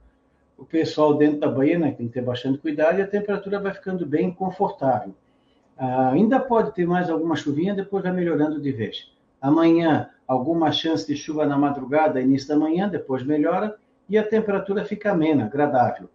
o pessoal dentro da banheira, né? Tem que ter bastante cuidado e a temperatura vai ficando bem confortável. Ah, ainda pode ter mais alguma chuvinha, depois vai melhorando de vez. Amanhã, alguma chance de chuva na madrugada, início da manhã, depois melhora e a temperatura fica amena, agradável.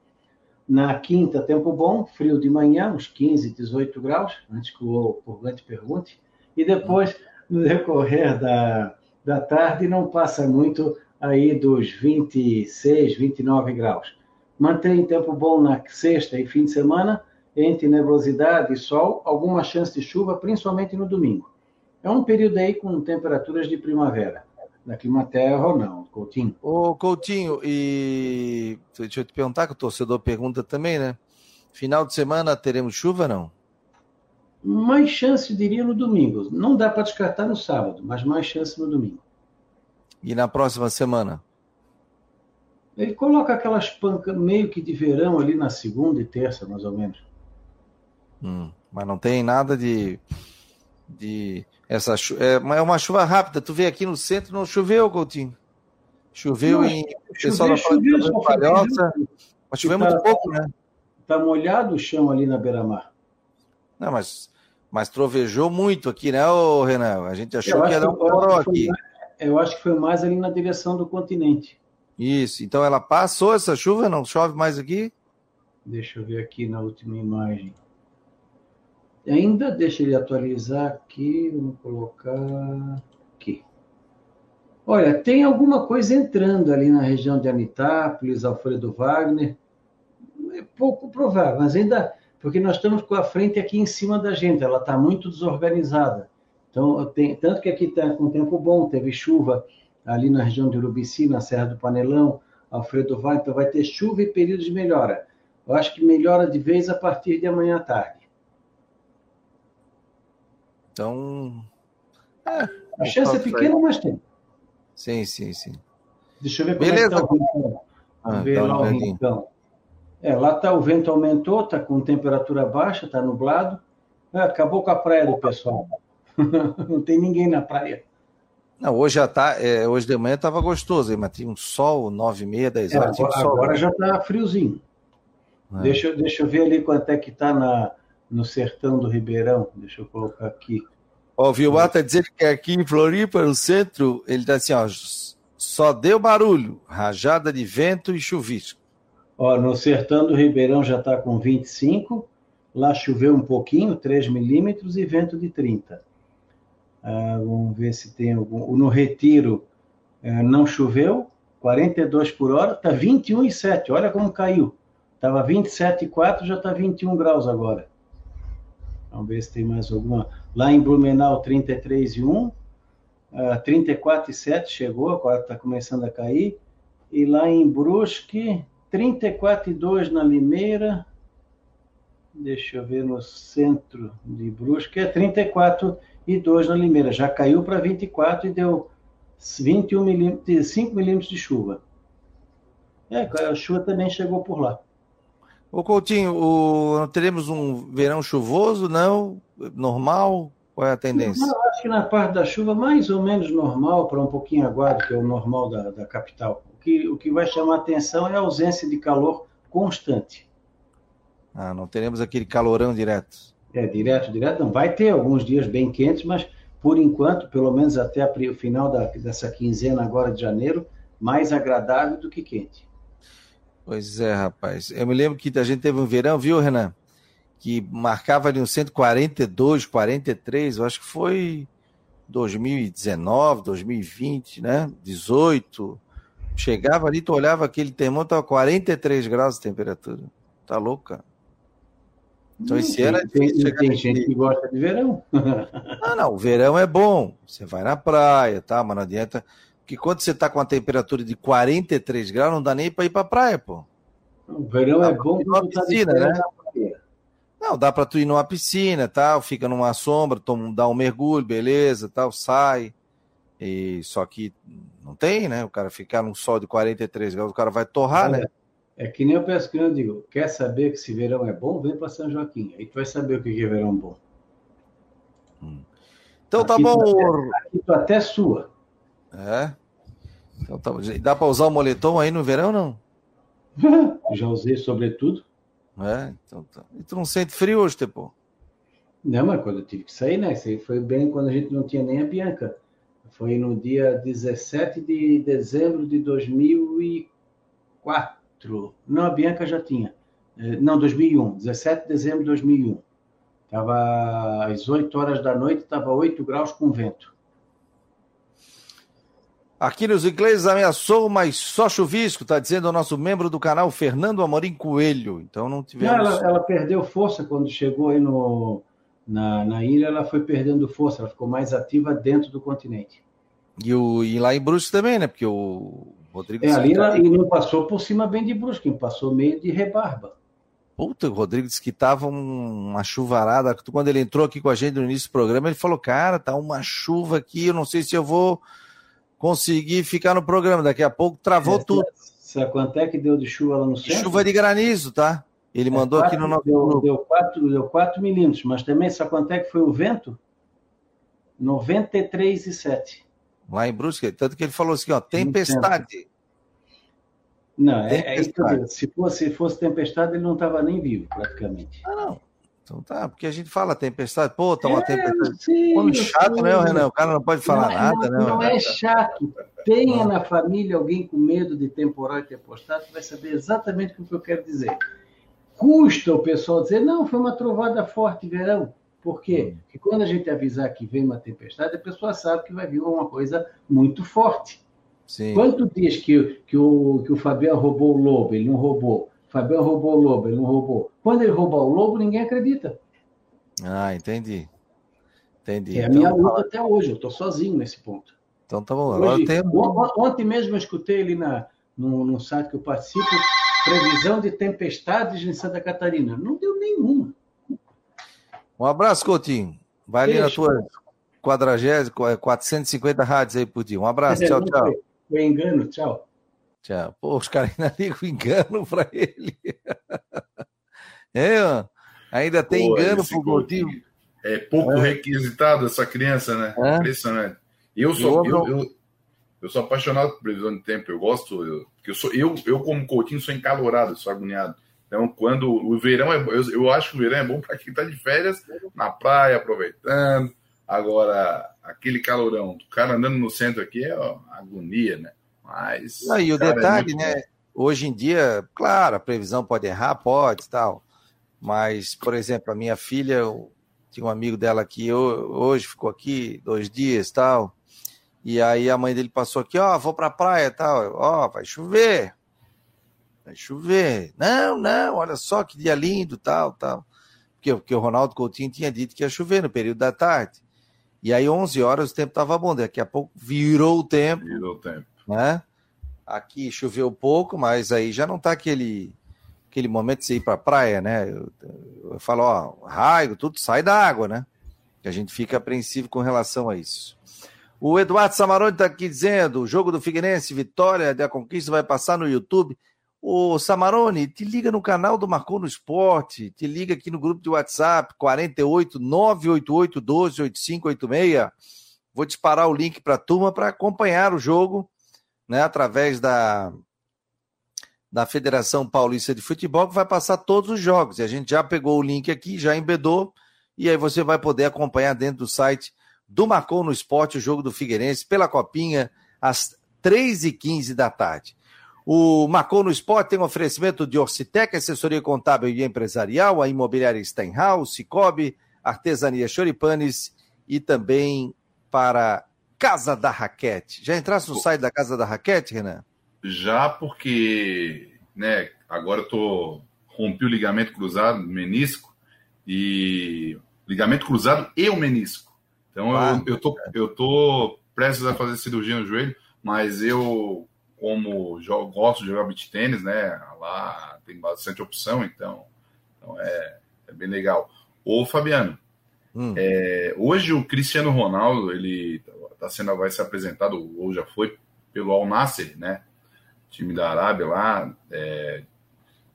Na quinta, tempo bom, frio de manhã, uns 15, 18 graus, antes que o purgante pergunte. E depois, no decorrer da, da tarde, não passa muito aí dos 26, 29 graus. Mantém tempo bom na sexta e fim de semana, entre nebulosidade e sol, alguma chance de chuva, principalmente no domingo. É um período aí com temperaturas de primavera. Na Climaterra ou não, Coutinho? Ô, Coutinho, e deixa eu te perguntar, que o torcedor pergunta também, né? Final de semana teremos chuva não? Mais chance, diria, no domingo. Não dá para descartar no sábado, mas mais chance no domingo. E na próxima semana? Ele coloca aquelas pancas meio que de verão ali na segunda e terça, mais ou menos. Hum, mas não tem nada de de essa é, é uma chuva rápida. Tu vê aqui no centro não choveu, Coutinho. Choveu não, em pessoal da choveu, Palhoça, mas choveu tá, muito pouco, né? Tá molhado o chão ali na beira-mar. Não, mas mas trovejou muito aqui, né, ô Renan? A gente achou que ia dar um poró aqui. Mais, eu acho que foi mais ali na direção do continente. Isso. Então ela passou essa chuva, não chove mais aqui? Deixa eu ver aqui na última imagem. Ainda deixa ele atualizar aqui, vamos colocar aqui. Olha, tem alguma coisa entrando ali na região de Anitápolis, Alfredo Wagner. É pouco provável, mas ainda. Porque nós estamos com a frente aqui em cima da gente, ela está muito desorganizada. Então, tem, tanto que aqui está com tempo bom, teve chuva ali na região de Urubici, na Serra do Panelão, Alfredo Wagner, então vai ter chuva e período de melhora. Eu acho que melhora de vez a partir de amanhã à tarde. Então. É, a chance é pequena, mas tem. Sim, sim, sim. Deixa eu ver como Beleza. é que tá o vento. Ah, ver lá o rincão. É, lá tá, o vento aumentou, está com temperatura baixa, está nublado. É, acabou com a praia do pessoal. Não tem ninguém na praia. Não, hoje já tá, é, hoje de manhã estava gostoso, mas tinha um sol, nove e meia, dez horas. É, agora, um sol, agora já está friozinho. É. Deixa, deixa eu ver ali quanto é que está na, no sertão do Ribeirão. Deixa eu colocar aqui. Ó, o Vilmar está dizendo que aqui em Floripa, no centro, ele está assim, ó, só deu barulho, rajada de vento e chuvisco. Ó, no sertão do Ribeirão já está com 25, lá choveu um pouquinho, 3 milímetros e vento de 30. Ah, vamos ver se tem algum. No Retiro eh, não choveu, 42 por hora, está 21,7. Olha como caiu. Estava 27,4, já está 21 graus agora. Vamos ver se tem mais alguma. Lá em Blumenau, 33 e 1. Uh, 34 e 7 chegou, agora está começando a cair. E lá em Brusque, 34 e 2 na Limeira. Deixa eu ver no centro de Brusque, é 34 e 2 na Limeira. Já caiu para 24 e deu 21 milímetros, 5 milímetros de chuva. É, a chuva também chegou por lá. Ô Coutinho, o, teremos um verão chuvoso, não? Normal? Qual é a tendência? Eu acho que na parte da chuva, mais ou menos normal, para um pouquinho aguado, que é o normal da, da capital. O que, o que vai chamar atenção é a ausência de calor constante. Ah, não teremos aquele calorão direto. É, direto, direto não. Vai ter alguns dias bem quentes, mas por enquanto, pelo menos até o final da, dessa quinzena agora de janeiro, mais agradável do que quente. Pois é, rapaz. Eu me lembro que a gente teve um verão, viu, Renan? Que marcava ali um 142, 43, eu acho que foi 2019, 2020, né? 18. Chegava ali, tu olhava aquele termômetro, tava 43 graus de temperatura. Tá louco, cara. Então esse ano é difícil chegar Tem gente que gosta de verão. ah, não, o verão é bom. Você vai na praia, tá? Mas não adianta que quando você está com uma temperatura de 43 graus, não dá nem para ir para a praia, pô. O verão dá é bom para piscina, né? Não, dá para tu ir numa piscina, tal, fica numa sombra, toma, dá um mergulho, beleza, tal, sai. E só que não tem, né? O cara ficar num sol de 43 graus, o cara vai torrar, né? É que nem eu que eu digo, quer saber que esse verão é bom, vem para São Joaquim. Aí tu vai saber o que é verão bom. Hum. Então tá aqui tá bom. Tu até, aqui tu até sua. É. Então, tá, dá para usar o moletom aí no verão, não? Já usei, sobretudo. É, então tá. E tu não sente frio hoje, Tepô? Não, mas quando eu tive que sair, né? Isso aí foi bem quando a gente não tinha nem a Bianca. Foi no dia 17 de dezembro de 2000 e 2004. Não, a Bianca já tinha. É, não, 2001. 17 de dezembro de 2001. Estava às 8 horas da noite, estava 8 graus com vento. Aqui nos ingleses ameaçou, mas só chuvisco, está dizendo o nosso membro do canal, Fernando Amorim Coelho. Então não tivemos. Não, ela, ela, perdeu força quando chegou aí no, na, na ilha, ela foi perdendo força, ela ficou mais ativa dentro do continente. E, o, e lá em Brusque também, né? Porque o Rodrigo. É, ali ela, e não passou por cima bem de Brusque, passou meio de rebarba. Puta, o Rodrigo disse que tava uma chuvarada. Quando ele entrou aqui com a gente no início do programa, ele falou: Cara, tá uma chuva aqui, eu não sei se eu vou conseguir ficar no programa. Daqui a pouco travou é, tudo. Sabe quanto é que deu de chuva lá no centro? Chuva de granizo, tá? Ele é, mandou quatro, aqui no nosso. Deu, deu, 4, deu 4 milímetros, mas também sabe quanto é que foi o vento? 93,7. Lá em Brusque, tanto que ele falou assim: ó, tempestade. Não, é, é isso que eu digo. Se fosse, fosse tempestade, ele não estava nem vivo, praticamente. Ah, não. Então tá, porque a gente fala tempestade, pô, tá uma é, tempestade. Sim, chato, né, Renan? O cara não pode falar não, nada, não, né? Não é chato. Tenha na família alguém com medo de temporal e tempestade, vai saber exatamente o que eu quero dizer. Custa o pessoal dizer, não, foi uma trovada forte verão. Por quê? Hum. Porque quando a gente avisar que vem uma tempestade, a pessoa sabe que vai vir uma coisa muito forte. Sim. Quanto diz que, que, o, que o Fabiano roubou o lobo? Ele não roubou. Fabiano roubou o lobo, ele não roubou. Quando ele roubar o lobo, ninguém acredita. Ah, entendi. Entendi. É a minha então, luta até hoje, eu estou sozinho nesse ponto. Então tá bom. Agora hoje. Ontem mesmo eu escutei ali na, no, no site que eu participo, previsão de tempestades em Santa Catarina. Não deu nenhuma. Um abraço, Coutinho. Vai ali na tua quadragésima, 450 rádios aí por dia. Um abraço, tchau, tchau. Foi engano, tchau. Tchau. Pô, os caras ainda ligam engano para ele. É, ainda tem Pô, engano pro Coutinho. É pouco é. requisitado essa criança, né? É. Impressionante. Eu sou, eu, eu, eu, sou apaixonado por previsão de tempo. Eu gosto, eu, eu, sou, eu, eu como Coutinho, sou encalorado, sou agoniado. Então, quando o verão é eu, eu acho que o verão é bom para quem está de férias na praia, aproveitando. Agora, aquele calorão, o cara andando no centro aqui é ó, agonia, né? Mas. Não, e o é detalhe, é né? Hoje em dia, claro, a previsão pode errar, pode tal. Mas, por exemplo, a minha filha, tinha um amigo dela que hoje ficou aqui dois dias tal. E aí a mãe dele passou aqui, ó, oh, vou pra praia tal. Ó, oh, vai chover. Vai chover. Não, não, olha só que dia lindo, tal, tal. Porque, porque o Ronaldo Coutinho tinha dito que ia chover no período da tarde. E aí, 11 horas, o tempo estava bom. Daqui a pouco virou o tempo. Virou o tempo. Né? Aqui choveu pouco, mas aí já não está aquele, aquele momento de você ir para a praia, né? Eu, eu falo, ó, raio, tudo sai da água, né? Que a gente fica apreensivo com relação a isso. O Eduardo Samaroni está aqui dizendo: o jogo do Figueirense, vitória da conquista, vai passar no YouTube. Ô, Samarone, te liga no canal do Marcou no Esporte, te liga aqui no grupo de WhatsApp, 48 988 12 8586. Vou disparar o link para a turma para acompanhar o jogo, né, através da, da Federação Paulista de Futebol, que vai passar todos os jogos. E a gente já pegou o link aqui, já embedou, e aí você vai poder acompanhar dentro do site do Marcou no Esporte o jogo do Figueirense pela Copinha às 3h15 da tarde. O Marcou no Esporte tem um oferecimento de Orcitec, assessoria contábil e empresarial, a imobiliária Steinhaus, Cicobi, artesania Choripanes e também para Casa da Raquete. Já entrasse no site da Casa da Raquete, Renan? Já, porque né, agora eu tô rompi o ligamento cruzado, menisco, e ligamento cruzado e o menisco. Então ah, eu, eu, tô, eu tô prestes a fazer cirurgia no joelho, mas eu como jogo, gosto de jogar beat tênis, né? Lá tem bastante opção, então, então é, é bem legal. Ô, Fabiano, hum. é, hoje o Cristiano Ronaldo, ele tá sendo, vai ser apresentado, ou já foi, pelo Al Nasser, né? Time da Arábia lá, é,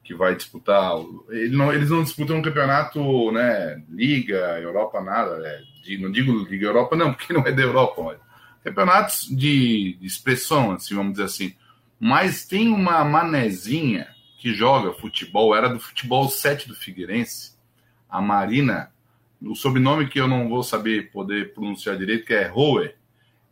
que vai disputar. Ele não, eles não disputam um campeonato, né? Liga, Europa, nada. É, de, não digo Liga Europa, não, porque não é da Europa, mas campeonatos de, de expressão, assim, vamos dizer assim. Mas tem uma manezinha que joga futebol, era do futebol 7 do Figueirense, a Marina, o sobrenome que eu não vou saber poder pronunciar direito, que é Rowe.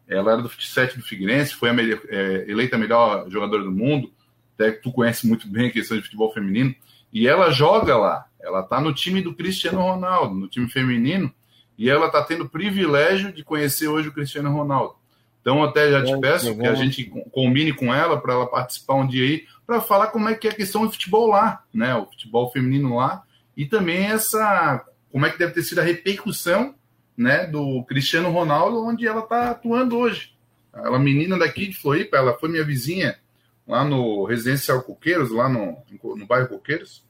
Ela era do 7 do Figueirense, foi a melhor, é, eleita a melhor jogadora do mundo. até que tu conhece muito bem a questão de futebol feminino, e ela joga lá. Ela está no time do Cristiano Ronaldo, no time feminino, e ela está tendo o privilégio de conhecer hoje o Cristiano Ronaldo. Então, até já te peço que a gente combine com ela para ela participar um dia aí, para falar como é que é a questão do futebol lá, né? O futebol feminino lá, e também essa como é que deve ter sido a repercussão né, do Cristiano Ronaldo, onde ela está atuando hoje. Ela menina daqui de Floripa, ela foi minha vizinha lá no Residencial Coqueiros, lá no, no bairro Coqueiros.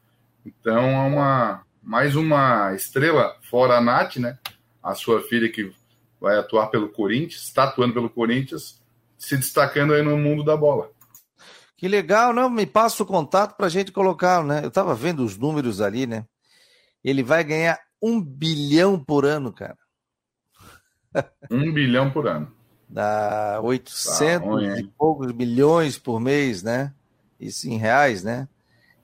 Então é uma mais uma estrela fora a Nath, né? A sua filha que vai atuar pelo Corinthians, está atuando pelo Corinthians, se destacando aí no mundo da bola. Que legal, não? Me passa o contato para a gente colocar, né? Eu estava vendo os números ali, né? Ele vai ganhar um bilhão por ano, cara. Um bilhão por ano. Dá 800 tá e poucos milhões por mês, né? Isso em reais, né?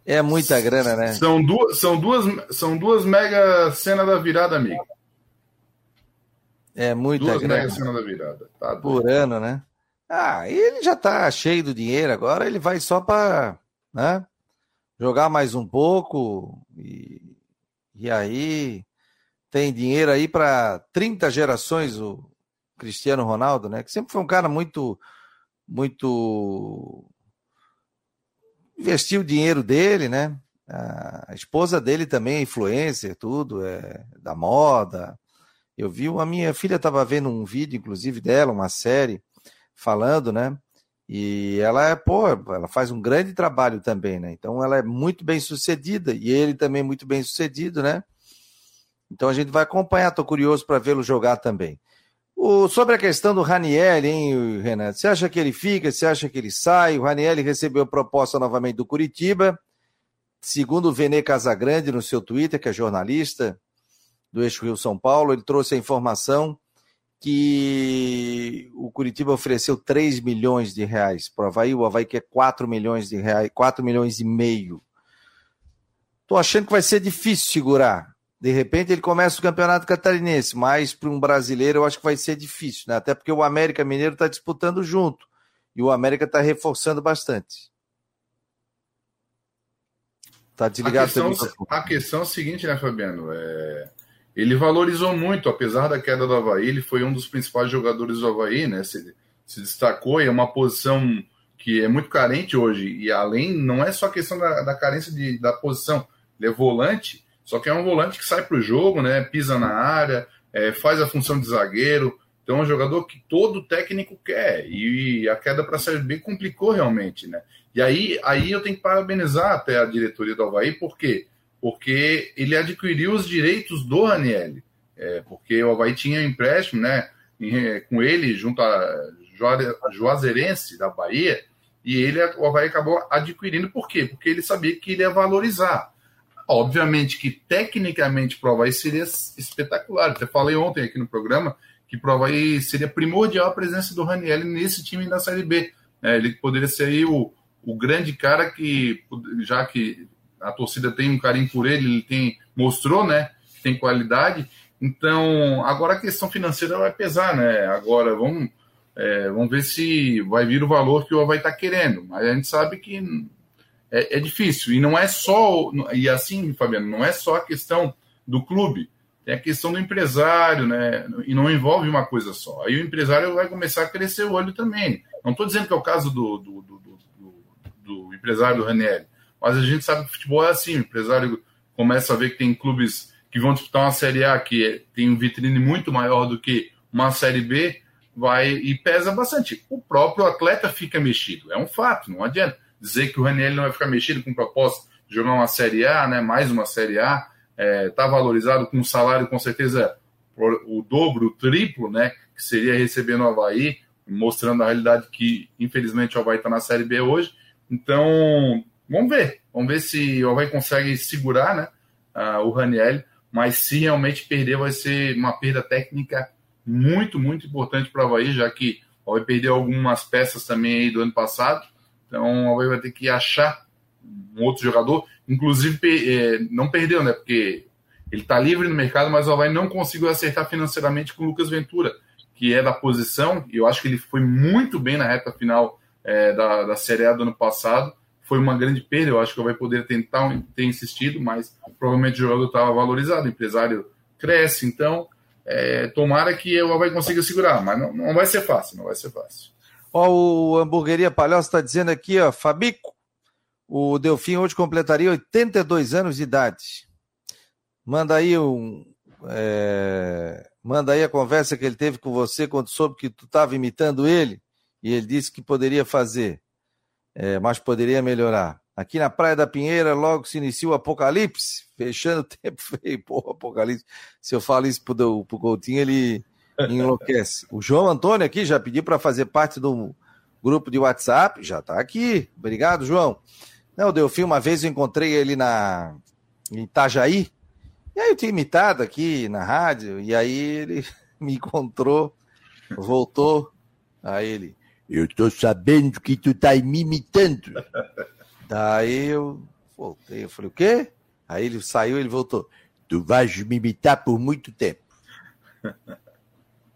É muita grana, né? São duas, são duas, são duas mega cena da virada, amigo. É muita duas grana. Duas mega cena da virada. Tá por ano, né? Ah, ele já tá cheio do dinheiro agora, ele vai só para, né? Jogar mais um pouco e, e aí tem dinheiro aí para 30 gerações o Cristiano Ronaldo, né? Que sempre foi um cara muito, muito investiu o dinheiro dele, né? A esposa dele também é influencer, tudo, é da moda. Eu vi, a minha filha estava vendo um vídeo, inclusive, dela, uma série, falando, né? E ela é, pô, ela faz um grande trabalho também, né? Então ela é muito bem sucedida, e ele também muito bem sucedido, né? Então a gente vai acompanhar, estou curioso para vê-lo jogar também. O, sobre a questão do Raniel, hein, Renato? Você acha que ele fica? Você acha que ele sai? O Raniel recebeu proposta novamente do Curitiba. Segundo o Vene Casagrande no seu Twitter, que é jornalista do Eixo Rio São Paulo, ele trouxe a informação que o Curitiba ofereceu 3 milhões de reais para o Havaí, o Havaí quer 4 milhões de reais, 4 milhões e meio. Estou achando que vai ser difícil segurar. De repente ele começa o campeonato catarinense, mas para um brasileiro eu acho que vai ser difícil, né? Até porque o América Mineiro está disputando junto e o América está reforçando bastante. Tá desligado a questão, a questão é a seguinte, né, Fabiano? É... Ele valorizou muito, apesar da queda do Havaí, ele foi um dos principais jogadores do Havaí, né? Se, se destacou e é uma posição que é muito carente hoje. E além, não é só questão da, da carência de, da posição, ele é volante só que é um volante que sai para o jogo, né? Pisa na área, é, faz a função de zagueiro. Então é um jogador que todo técnico quer. E a queda para a Série B complicou realmente, né? E aí, aí eu tenho que parabenizar até a diretoria do Havaí, por quê? Porque ele adquiriu os direitos do Raniel. É, porque o Havaí tinha um empréstimo, né? Com ele, junto a Juazeirense da Bahia, e ele, o Havaí acabou adquirindo, por quê? Porque ele sabia que ele ia valorizar. Obviamente que tecnicamente o Havaí seria espetacular. Até falei ontem aqui no programa que Havaí seria primordial a presença do Raniel nesse time da Série B. É, ele poderia ser aí o, o grande cara que, já que a torcida tem um carinho por ele, ele tem, mostrou né, que tem qualidade. Então, agora a questão financeira vai pesar, né? Agora vamos, é, vamos ver se vai vir o valor que o Havaí está querendo. Mas a gente sabe que é, é, difícil. E não é só, e assim, Fabiano, não é só a questão do clube, tem a questão do empresário, né? E não envolve uma coisa só. Aí o empresário vai começar a crescer o olho também. Não estou dizendo que é o caso do, do, do, do, do empresário do Ranieri, mas a gente sabe que o futebol é assim: o empresário começa a ver que tem clubes que vão disputar uma Série A que é, tem um vitrine muito maior do que uma Série B, vai e pesa bastante. O próprio atleta fica mexido, é um fato, não adianta dizer que o Raniel não vai ficar mexido com proposta de jogar uma Série A, né, mais uma Série A, está é, tá valorizado com um salário com certeza o dobro, o triplo, né, que seria receber no Havaí, mostrando a realidade que, infelizmente, o Havaí está na Série B hoje. Então, vamos ver. Vamos ver se o Havaí consegue segurar né, uh, o Raniel, mas se realmente perder, vai ser uma perda técnica muito, muito importante para o Havaí, já que o Havaí perdeu algumas peças também aí do ano passado, então o Havaí vai ter que achar um outro jogador. Inclusive, é, não perdeu, né? Porque ele está livre no mercado, mas o Havaí não conseguiu acertar financeiramente com o Lucas Ventura, que é da posição. E eu acho que ele foi muito bem na reta final é, da, da Série A do ano passado. foi uma grande perda. Eu acho que vai poder tentar ter insistido, mas provavelmente o jogador estava valorizado, o empresário cresce, então é, tomara que o Havaí consiga segurar, mas não, não vai ser fácil, não vai ser fácil. Ó, o Hamburgueria Palhoça está dizendo aqui, ó, Fabico, o Delfim hoje completaria 82 anos de idade. Manda aí um. É, manda aí a conversa que ele teve com você quando soube que tu estava imitando ele e ele disse que poderia fazer, é, mas poderia melhorar. Aqui na Praia da Pinheira, logo se inicia o apocalipse, fechando o tempo feio, porra, apocalipse. Se eu falo isso pro, pro Coutinho, ele enlouquece. O João Antônio aqui já pediu para fazer parte do grupo de WhatsApp, já está aqui. Obrigado, João. Não, o Delfim, uma vez eu encontrei ele na em Itajaí, e aí eu tinha imitado aqui na rádio, e aí ele me encontrou, voltou, aí ele, eu tô sabendo que tu tá me imitando. Daí eu voltei, eu falei, o quê? Aí ele saiu, ele voltou, tu vais me imitar por muito tempo.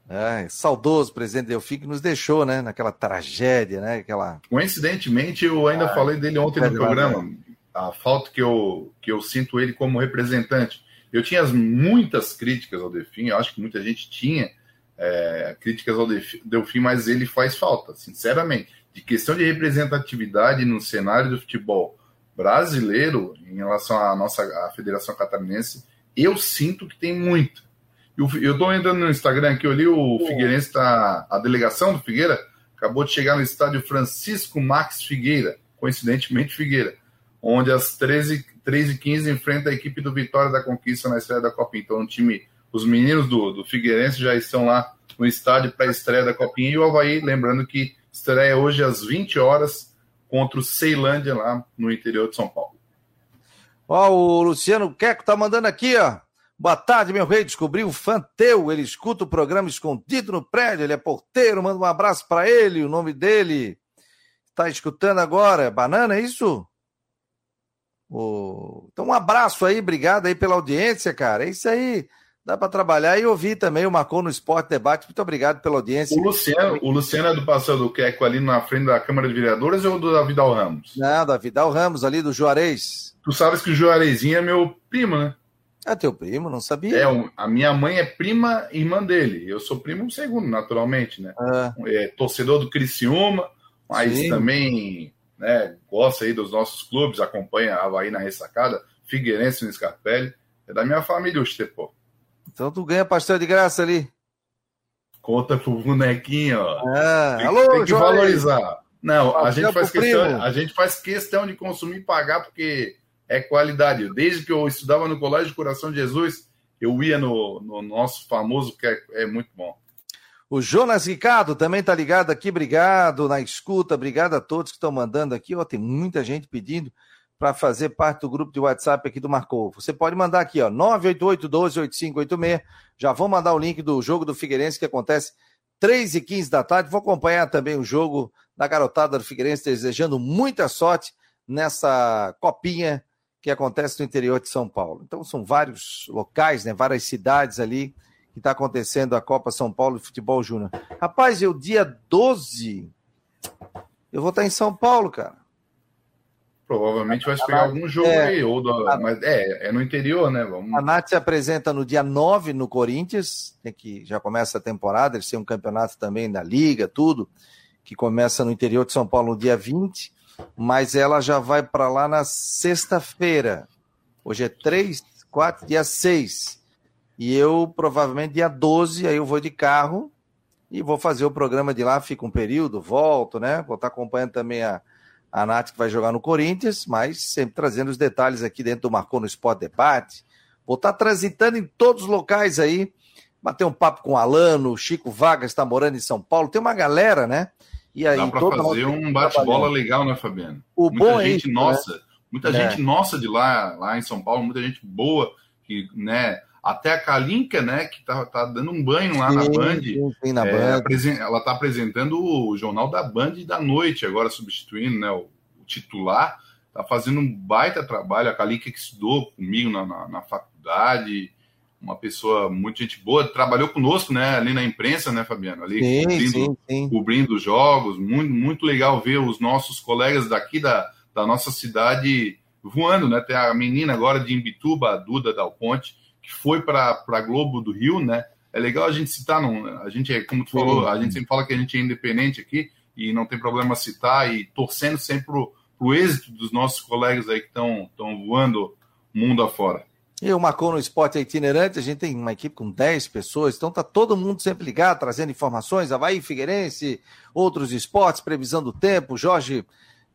É, saudoso presidente Delfim que nos deixou, né? Naquela tragédia, né? Aquela... Coincidentemente, eu ainda ah, falei dele ontem no programa. A falta que eu, que eu sinto ele como representante. Eu tinha muitas críticas ao Delfim, eu acho que muita gente tinha é, críticas ao Delfim, mas ele faz falta, sinceramente. De questão de representatividade no cenário do futebol brasileiro, em relação à nossa à Federação Catarinense, eu sinto que tem muito. Eu estou entrando no Instagram aqui, eu li o Figueirense, tá, a delegação do Figueira acabou de chegar no estádio Francisco Max Figueira, coincidentemente Figueira, onde às 13, 13h15 enfrenta a equipe do Vitória da Conquista na estreia da Copinha. Então, o time, os meninos do, do Figueirense já estão lá no estádio para a estreia da Copinha. E o Havaí, lembrando que estreia hoje às 20 horas contra o Ceilândia, lá no interior de São Paulo. Ó, o Luciano Queco tá mandando aqui, ó. Boa tarde, meu rei. Descobri um fã teu. Ele escuta o programa escondido no prédio. Ele é porteiro. Manda um abraço para ele. O nome dele está escutando agora. Banana, é isso? Oh. Então, um abraço aí. Obrigado aí pela audiência, cara. É isso aí. Dá para trabalhar e ouvir também o Marcou no Esporte Debate. Muito obrigado pela audiência. O Luciano, o Luciano é do Passeio do Queco ali na frente da Câmara de Vereadores ou do Davidal Ramos? Não, Davidal Ramos ali do Juarez. Tu sabes que o Juarezinho é meu primo, né? É teu primo, não sabia? É, a minha mãe é prima irmã dele. Eu sou primo segundo, naturalmente, né? É, é torcedor do Criciúma, mas Sim. também né, gosta aí dos nossos clubes, acompanha a Havaí na ressacada, Figueirense no Scarpelli. É da minha família o Estepô. Então tu ganha pastel de graça ali. Conta pro bonequinho, ó. É. Tem, Alô, tem que valorizar. Não, a gente, faz questão, a gente faz questão de consumir e pagar, porque é qualidade. Desde que eu estudava no Colégio Coração de Jesus, eu ia no, no nosso famoso, que é, é, muito bom. O Jonas Ricardo também está ligado aqui, obrigado na escuta, obrigado a todos que estão mandando aqui. Ó, tem muita gente pedindo para fazer parte do grupo de WhatsApp aqui do Marcou. Você pode mandar aqui, ó, 988-12-8586. Já vou mandar o link do jogo do Figueirense que acontece 3 e 15 da tarde. Vou acompanhar também o jogo da garotada do Figueirense, desejando muita sorte nessa copinha que acontece no interior de São Paulo. Então são vários locais, né, várias cidades ali que está acontecendo a Copa São Paulo de Futebol Júnior. Rapaz, eu dia 12 eu vou estar em São Paulo, cara. Provavelmente vai pegar algum jogo é, aí, ou do, a, mas é, é no interior, né? Vamos... A Nath se apresenta no dia 9 no Corinthians, tem que já começa a temporada, eles têm um campeonato também da Liga, tudo, que começa no interior de São Paulo no dia 20 mas ela já vai para lá na sexta-feira. Hoje é 3, 4, dia 6. E eu provavelmente dia 12, aí eu vou de carro e vou fazer o programa de lá, fica um período, volto, né? Vou estar acompanhando também a, a Nath que vai jogar no Corinthians, mas sempre trazendo os detalhes aqui dentro do Marcou no Esporte Debate. Vou estar transitando em todos os locais aí, bater um papo com o Alano, o Chico Vargas está morando em São Paulo, tem uma galera, né? E aí, Dá para fazer um bate-bola legal, né, Fabiano? O muita bom gente é isso, nossa, né? muita é. gente nossa de lá, lá em São Paulo, muita gente boa, que, né, até a Kalinka, né, que tá, tá dando um banho lá sim, na Band. Sim, sim, na é, Band. Ela tá apresentando o jornal da Band da noite, agora substituindo, né, o, o titular. Tá fazendo um baita trabalho. A Kalinka que estudou comigo na, na, na faculdade, uma pessoa muito gente boa, trabalhou conosco, né, ali na imprensa, né, Fabiano, ali sim, cobrindo, sim, sim. cobrindo os jogos, muito, muito legal ver os nossos colegas daqui da, da nossa cidade voando, né? Tem a menina agora de Imbituba, a Duda Dal Ponte, que foi para a Globo do Rio, né? É legal a gente citar, não, a gente é, como tu falou, a gente sempre fala que a gente é independente aqui e não tem problema citar e torcendo sempre pro, pro êxito dos nossos colegas aí que estão voando mundo afora. E o Marcou no Esporte é itinerante, a gente tem uma equipe com 10 pessoas, então tá todo mundo sempre ligado, trazendo informações, Havaí, Figueirense, outros esportes, previsão do tempo, Jorge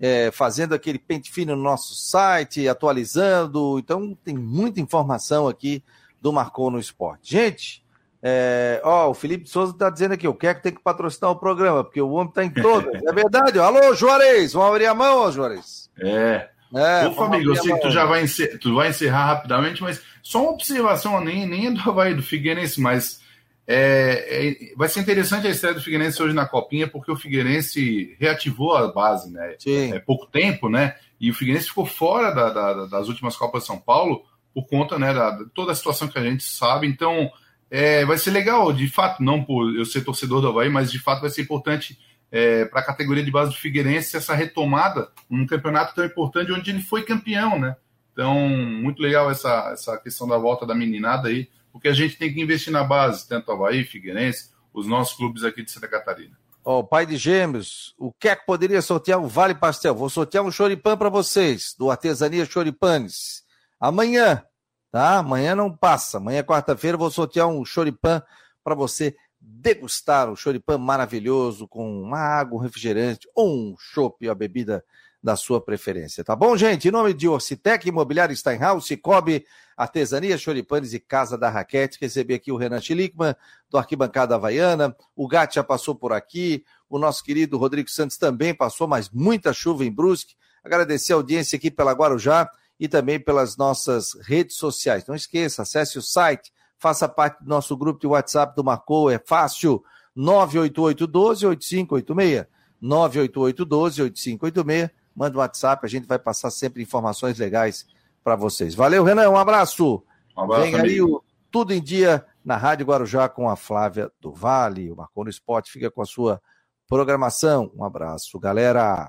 é, fazendo aquele pente fino no nosso site, atualizando, então tem muita informação aqui do Marcou no Esporte. Gente, é, ó, o Felipe Souza está dizendo aqui, o que tem que patrocinar o programa, porque o homem está em todas. é verdade. Alô, Juarez, vamos abrir a mão, ó, Juarez. É, é, Ô, Família, eu sei que tu já vai, encerrar, tu vai encerrar rapidamente, mas só uma observação, nem, nem é do Havaí, do Figueirense, mas é, é, vai ser interessante a estreia do Figueirense hoje na Copinha, porque o Figueirense reativou a base, né? Sim. É pouco tempo, né? E o Figueirense ficou fora da, da, das últimas Copas de São Paulo por conta né, da, de toda a situação que a gente sabe. Então, é, vai ser legal, de fato, não por eu ser torcedor do Havaí, mas de fato vai ser importante é, para a categoria de base do Figueirense essa retomada num campeonato tão importante onde ele foi campeão, né? Então, muito legal essa, essa questão da volta da meninada aí, porque a gente tem que investir na base, tanto Havaí, Figueirense, os nossos clubes aqui de Santa Catarina. Ó, oh, pai de gêmeos, o que é que poderia sortear um Vale Pastel? Vou sortear um choripan para vocês, do Artesania Choripanes. Amanhã, tá? Amanhã não passa. Amanhã, quarta-feira, vou sortear um choripan para você degustar um choripan maravilhoso com uma água, um refrigerante ou um chopp, a bebida da sua preferência, tá bom, gente? Em nome de Orcitec, Imobiliário Steinhaus, Cicobi, Artesania, Choripanes e Casa da Raquete, recebi aqui o Renan Schlickman, do Arquibancada Havaiana, o Gato já passou por aqui, o nosso querido Rodrigo Santos também passou, mas muita chuva em Brusque, agradecer a audiência aqui pela Guarujá e também pelas nossas redes sociais. Não esqueça, acesse o site faça parte do nosso grupo de WhatsApp do Marcou, é fácil, 988-12-8586. 988-12-8586. Manda um WhatsApp, a gente vai passar sempre informações legais para vocês. Valeu, Renan, um abraço. Um abraço Vem aí o Tudo em Dia na Rádio Guarujá com a Flávia do Vale. O Marcou no Esporte fica com a sua programação. Um abraço, galera.